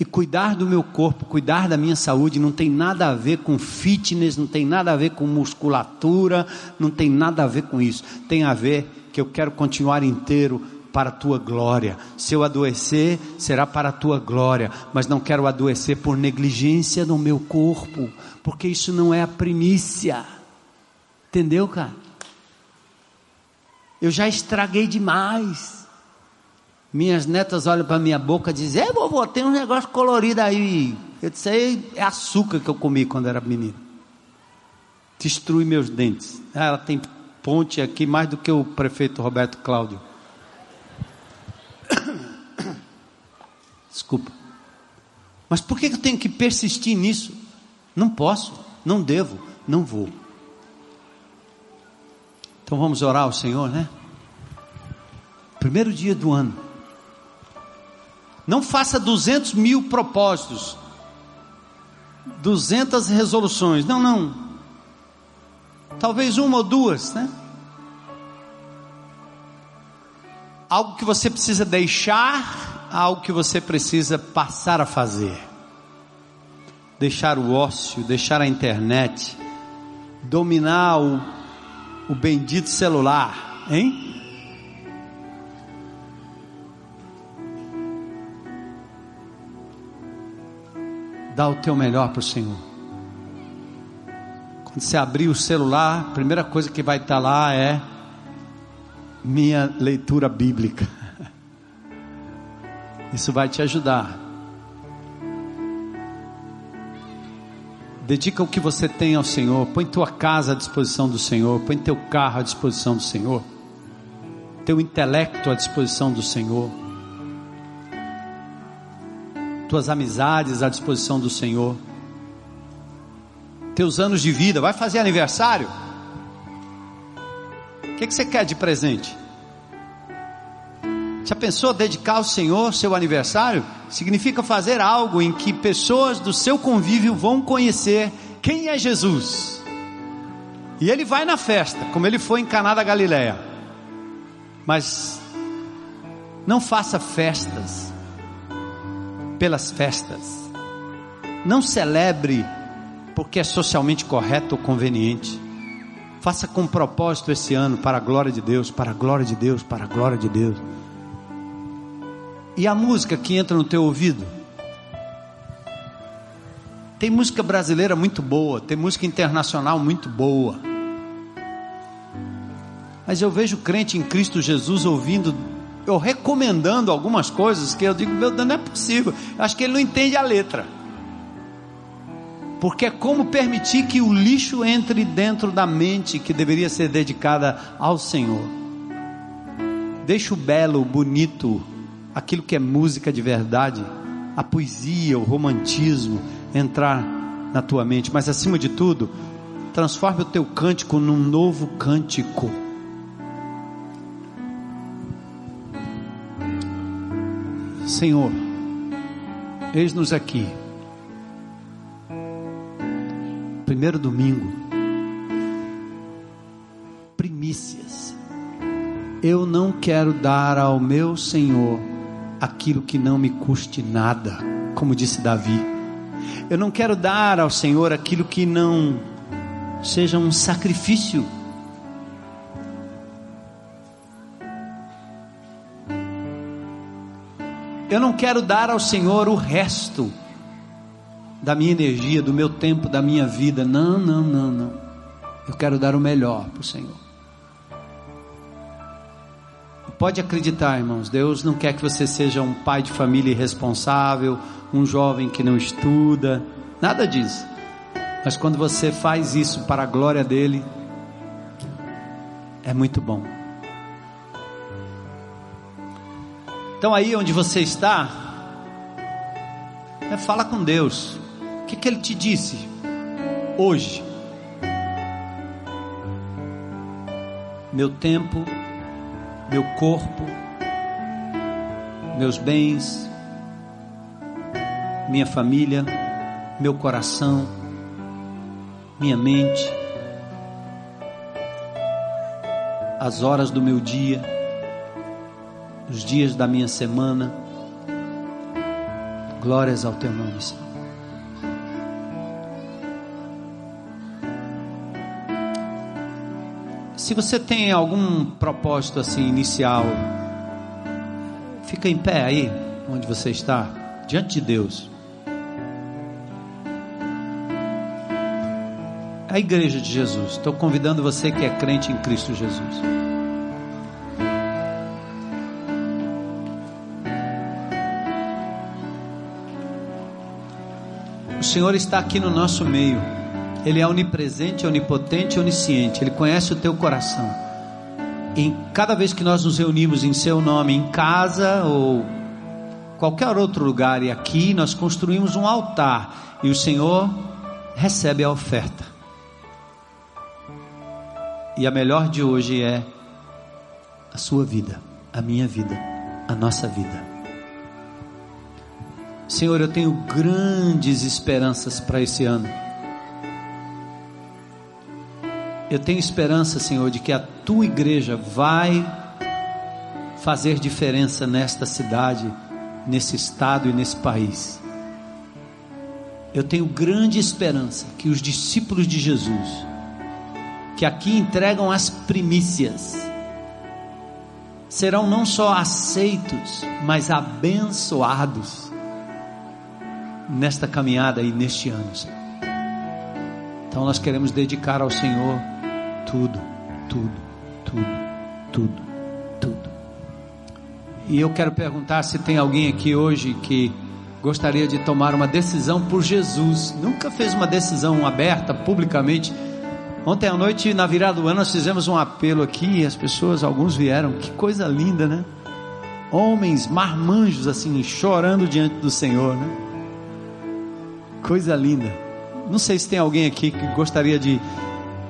[SPEAKER 1] E cuidar do meu corpo, cuidar da minha saúde, não tem nada a ver com fitness, não tem nada a ver com musculatura, não tem nada a ver com isso. Tem a ver que eu quero continuar inteiro para a tua glória. Se eu adoecer, será para a tua glória, mas não quero adoecer por negligência no meu corpo, porque isso não é a primícia. Entendeu, cara? Eu já estraguei demais. Minhas netas olham para minha boca e dizem: É, vovô, tem um negócio colorido aí. Eu disse: É açúcar que eu comi quando era menino. Destrui meus dentes. Ela tem ponte aqui mais do que o prefeito Roberto Cláudio. Desculpa. Mas por que eu tenho que persistir nisso? Não posso, não devo, não vou. Então vamos orar ao Senhor, né? Primeiro dia do ano. Não faça 200 mil propósitos, 200 resoluções. Não, não. Talvez uma ou duas, né? algo que você precisa deixar, algo que você precisa passar a fazer. Deixar o ócio, deixar a internet, dominar o, o bendito celular, hein? Dá o teu melhor para o Senhor. Quando você abrir o celular, a primeira coisa que vai estar lá é minha leitura bíblica. Isso vai te ajudar. Dedica o que você tem ao Senhor. Põe tua casa à disposição do Senhor. Põe teu carro à disposição do Senhor. Teu intelecto à disposição do Senhor. Tuas amizades à disposição do Senhor. Teus anos de vida. Vai fazer aniversário? O que, que você quer de presente? Já pensou dedicar ao Senhor seu aniversário? Significa fazer algo em que pessoas do seu convívio vão conhecer quem é Jesus. E ele vai na festa, como ele foi em Caná da Galileia. Mas não faça festas pelas festas. Não celebre porque é socialmente correto ou conveniente. Faça com propósito esse ano para a glória de Deus, para a glória de Deus, para a glória de Deus. E a música que entra no teu ouvido? Tem música brasileira muito boa, tem música internacional muito boa. Mas eu vejo crente em Cristo Jesus ouvindo, eu recomendando algumas coisas que eu digo, meu Deus, não é possível. Acho que ele não entende a letra. Porque é como permitir que o lixo entre dentro da mente que deveria ser dedicada ao Senhor. Deixa o belo, o bonito, aquilo que é música de verdade, a poesia, o romantismo entrar na tua mente, mas acima de tudo, transforme o teu cântico num novo cântico. Senhor, eis-nos aqui, primeiro domingo, primícias. Eu não quero dar ao meu Senhor aquilo que não me custe nada, como disse Davi. Eu não quero dar ao Senhor aquilo que não seja um sacrifício. Eu não quero dar ao Senhor o resto da minha energia, do meu tempo, da minha vida. Não, não, não, não. Eu quero dar o melhor para o Senhor. Pode acreditar, irmãos, Deus não quer que você seja um pai de família irresponsável, um jovem que não estuda, nada disso. Mas quando você faz isso para a glória dele, é muito bom. Então aí onde você está, é, fala com Deus. O que, que ele te disse hoje? Meu tempo meu corpo, meus bens, minha família, meu coração, minha mente, as horas do meu dia, os dias da minha semana. Glórias ao teu nome, Senhor. Se você tem algum propósito assim inicial, fica em pé aí, onde você está, diante de Deus. A igreja de Jesus, estou convidando você que é crente em Cristo Jesus. Senhor está aqui no nosso meio. Ele é onipresente, onipotente, onisciente. Ele conhece o teu coração. Em cada vez que nós nos reunimos em seu nome, em casa ou qualquer outro lugar, e aqui nós construímos um altar e o Senhor recebe a oferta. E a melhor de hoje é a sua vida, a minha vida, a nossa vida. Senhor, eu tenho grandes esperanças para esse ano. Eu tenho esperança, Senhor, de que a tua igreja vai fazer diferença nesta cidade, nesse estado e nesse país. Eu tenho grande esperança que os discípulos de Jesus, que aqui entregam as primícias, serão não só aceitos, mas abençoados nesta caminhada e neste ano. Então nós queremos dedicar ao Senhor tudo, tudo, tudo, tudo, tudo. E eu quero perguntar se tem alguém aqui hoje que gostaria de tomar uma decisão por Jesus. Nunca fez uma decisão aberta publicamente. Ontem à noite, na virada do ano, nós fizemos um apelo aqui e as pessoas, alguns vieram. Que coisa linda, né? Homens marmanjos assim, chorando diante do Senhor, né? Coisa linda. Não sei se tem alguém aqui que gostaria de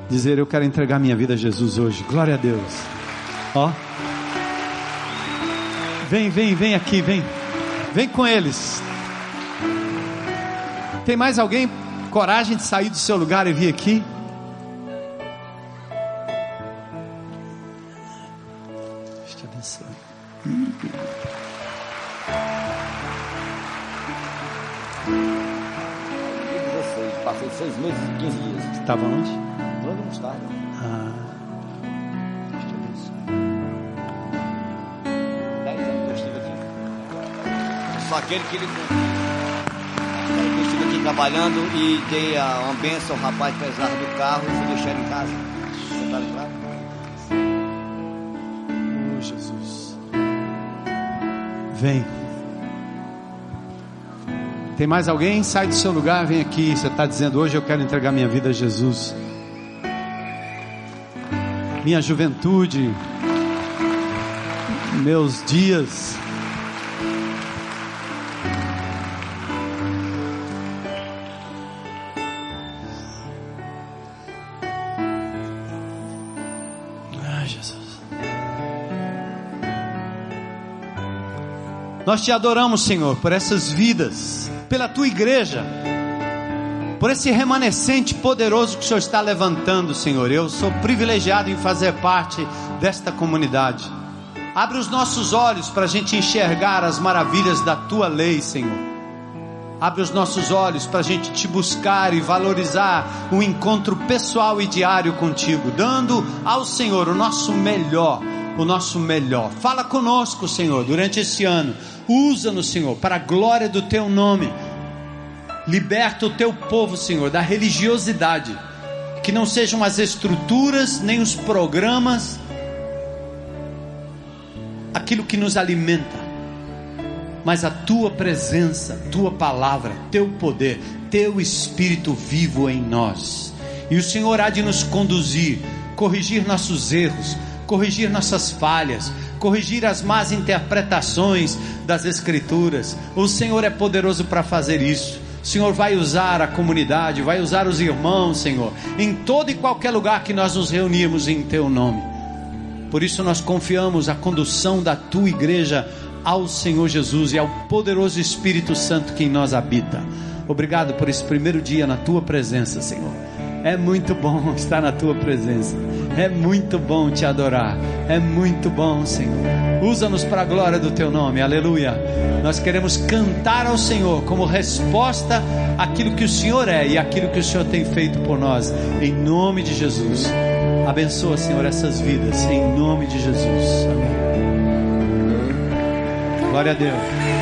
[SPEAKER 1] dizer: Eu quero entregar minha vida a Jesus hoje. Glória a Deus. Ó. Vem, vem, vem aqui, vem. Vem com eles. Tem mais alguém coragem de sair do seu lugar e vir aqui?
[SPEAKER 2] 12, 15 dias.
[SPEAKER 1] Estava onde?
[SPEAKER 2] Logo não estava.
[SPEAKER 1] Ah. Deixa eu ver isso.
[SPEAKER 2] Dez anos que eu estive aqui. Só aquele que ele Eu estive aqui trabalhando e dei uma benção ao rapaz pesado do carro e fui deixar ele em casa. Você está ligado?
[SPEAKER 1] Oh, Jesus. Vem. Tem mais alguém? Sai do seu lugar, vem aqui. Você está dizendo hoje eu quero entregar minha vida a Jesus. Minha juventude, meus dias. Ah, Jesus. Nós te adoramos, Senhor, por essas vidas, pela tua igreja, por esse remanescente poderoso que o Senhor está levantando, Senhor. Eu sou privilegiado em fazer parte desta comunidade. Abre os nossos olhos para a gente enxergar as maravilhas da tua lei, Senhor. Abre os nossos olhos para a gente te buscar e valorizar um encontro pessoal e diário contigo, dando ao Senhor o nosso melhor, o nosso melhor. Fala conosco, Senhor, durante esse ano. Usa-nos, Senhor, para a glória do teu nome. Liberta o teu povo, Senhor, da religiosidade. Que não sejam as estruturas, nem os programas, aquilo que nos alimenta mas a tua presença, tua palavra, teu poder, teu espírito vivo em nós. E o Senhor há de nos conduzir, corrigir nossos erros, corrigir nossas falhas, corrigir as más interpretações das Escrituras. O Senhor é poderoso para fazer isso. O Senhor vai usar a comunidade, vai usar os irmãos, Senhor, em todo e qualquer lugar que nós nos reunirmos em Teu nome. Por isso nós confiamos a condução da Tua igreja ao Senhor Jesus e ao poderoso Espírito Santo que em nós habita. Obrigado por esse primeiro dia na tua presença, Senhor. É muito bom estar na tua presença. É muito bom te adorar. É muito bom, Senhor. Usa-nos para a glória do teu nome. Aleluia. Nós queremos cantar ao Senhor como resposta àquilo que o Senhor é e àquilo que o Senhor tem feito por nós. Em nome de Jesus. Abençoa, Senhor, essas vidas. Em nome de Jesus. Amém. Glória a Deus.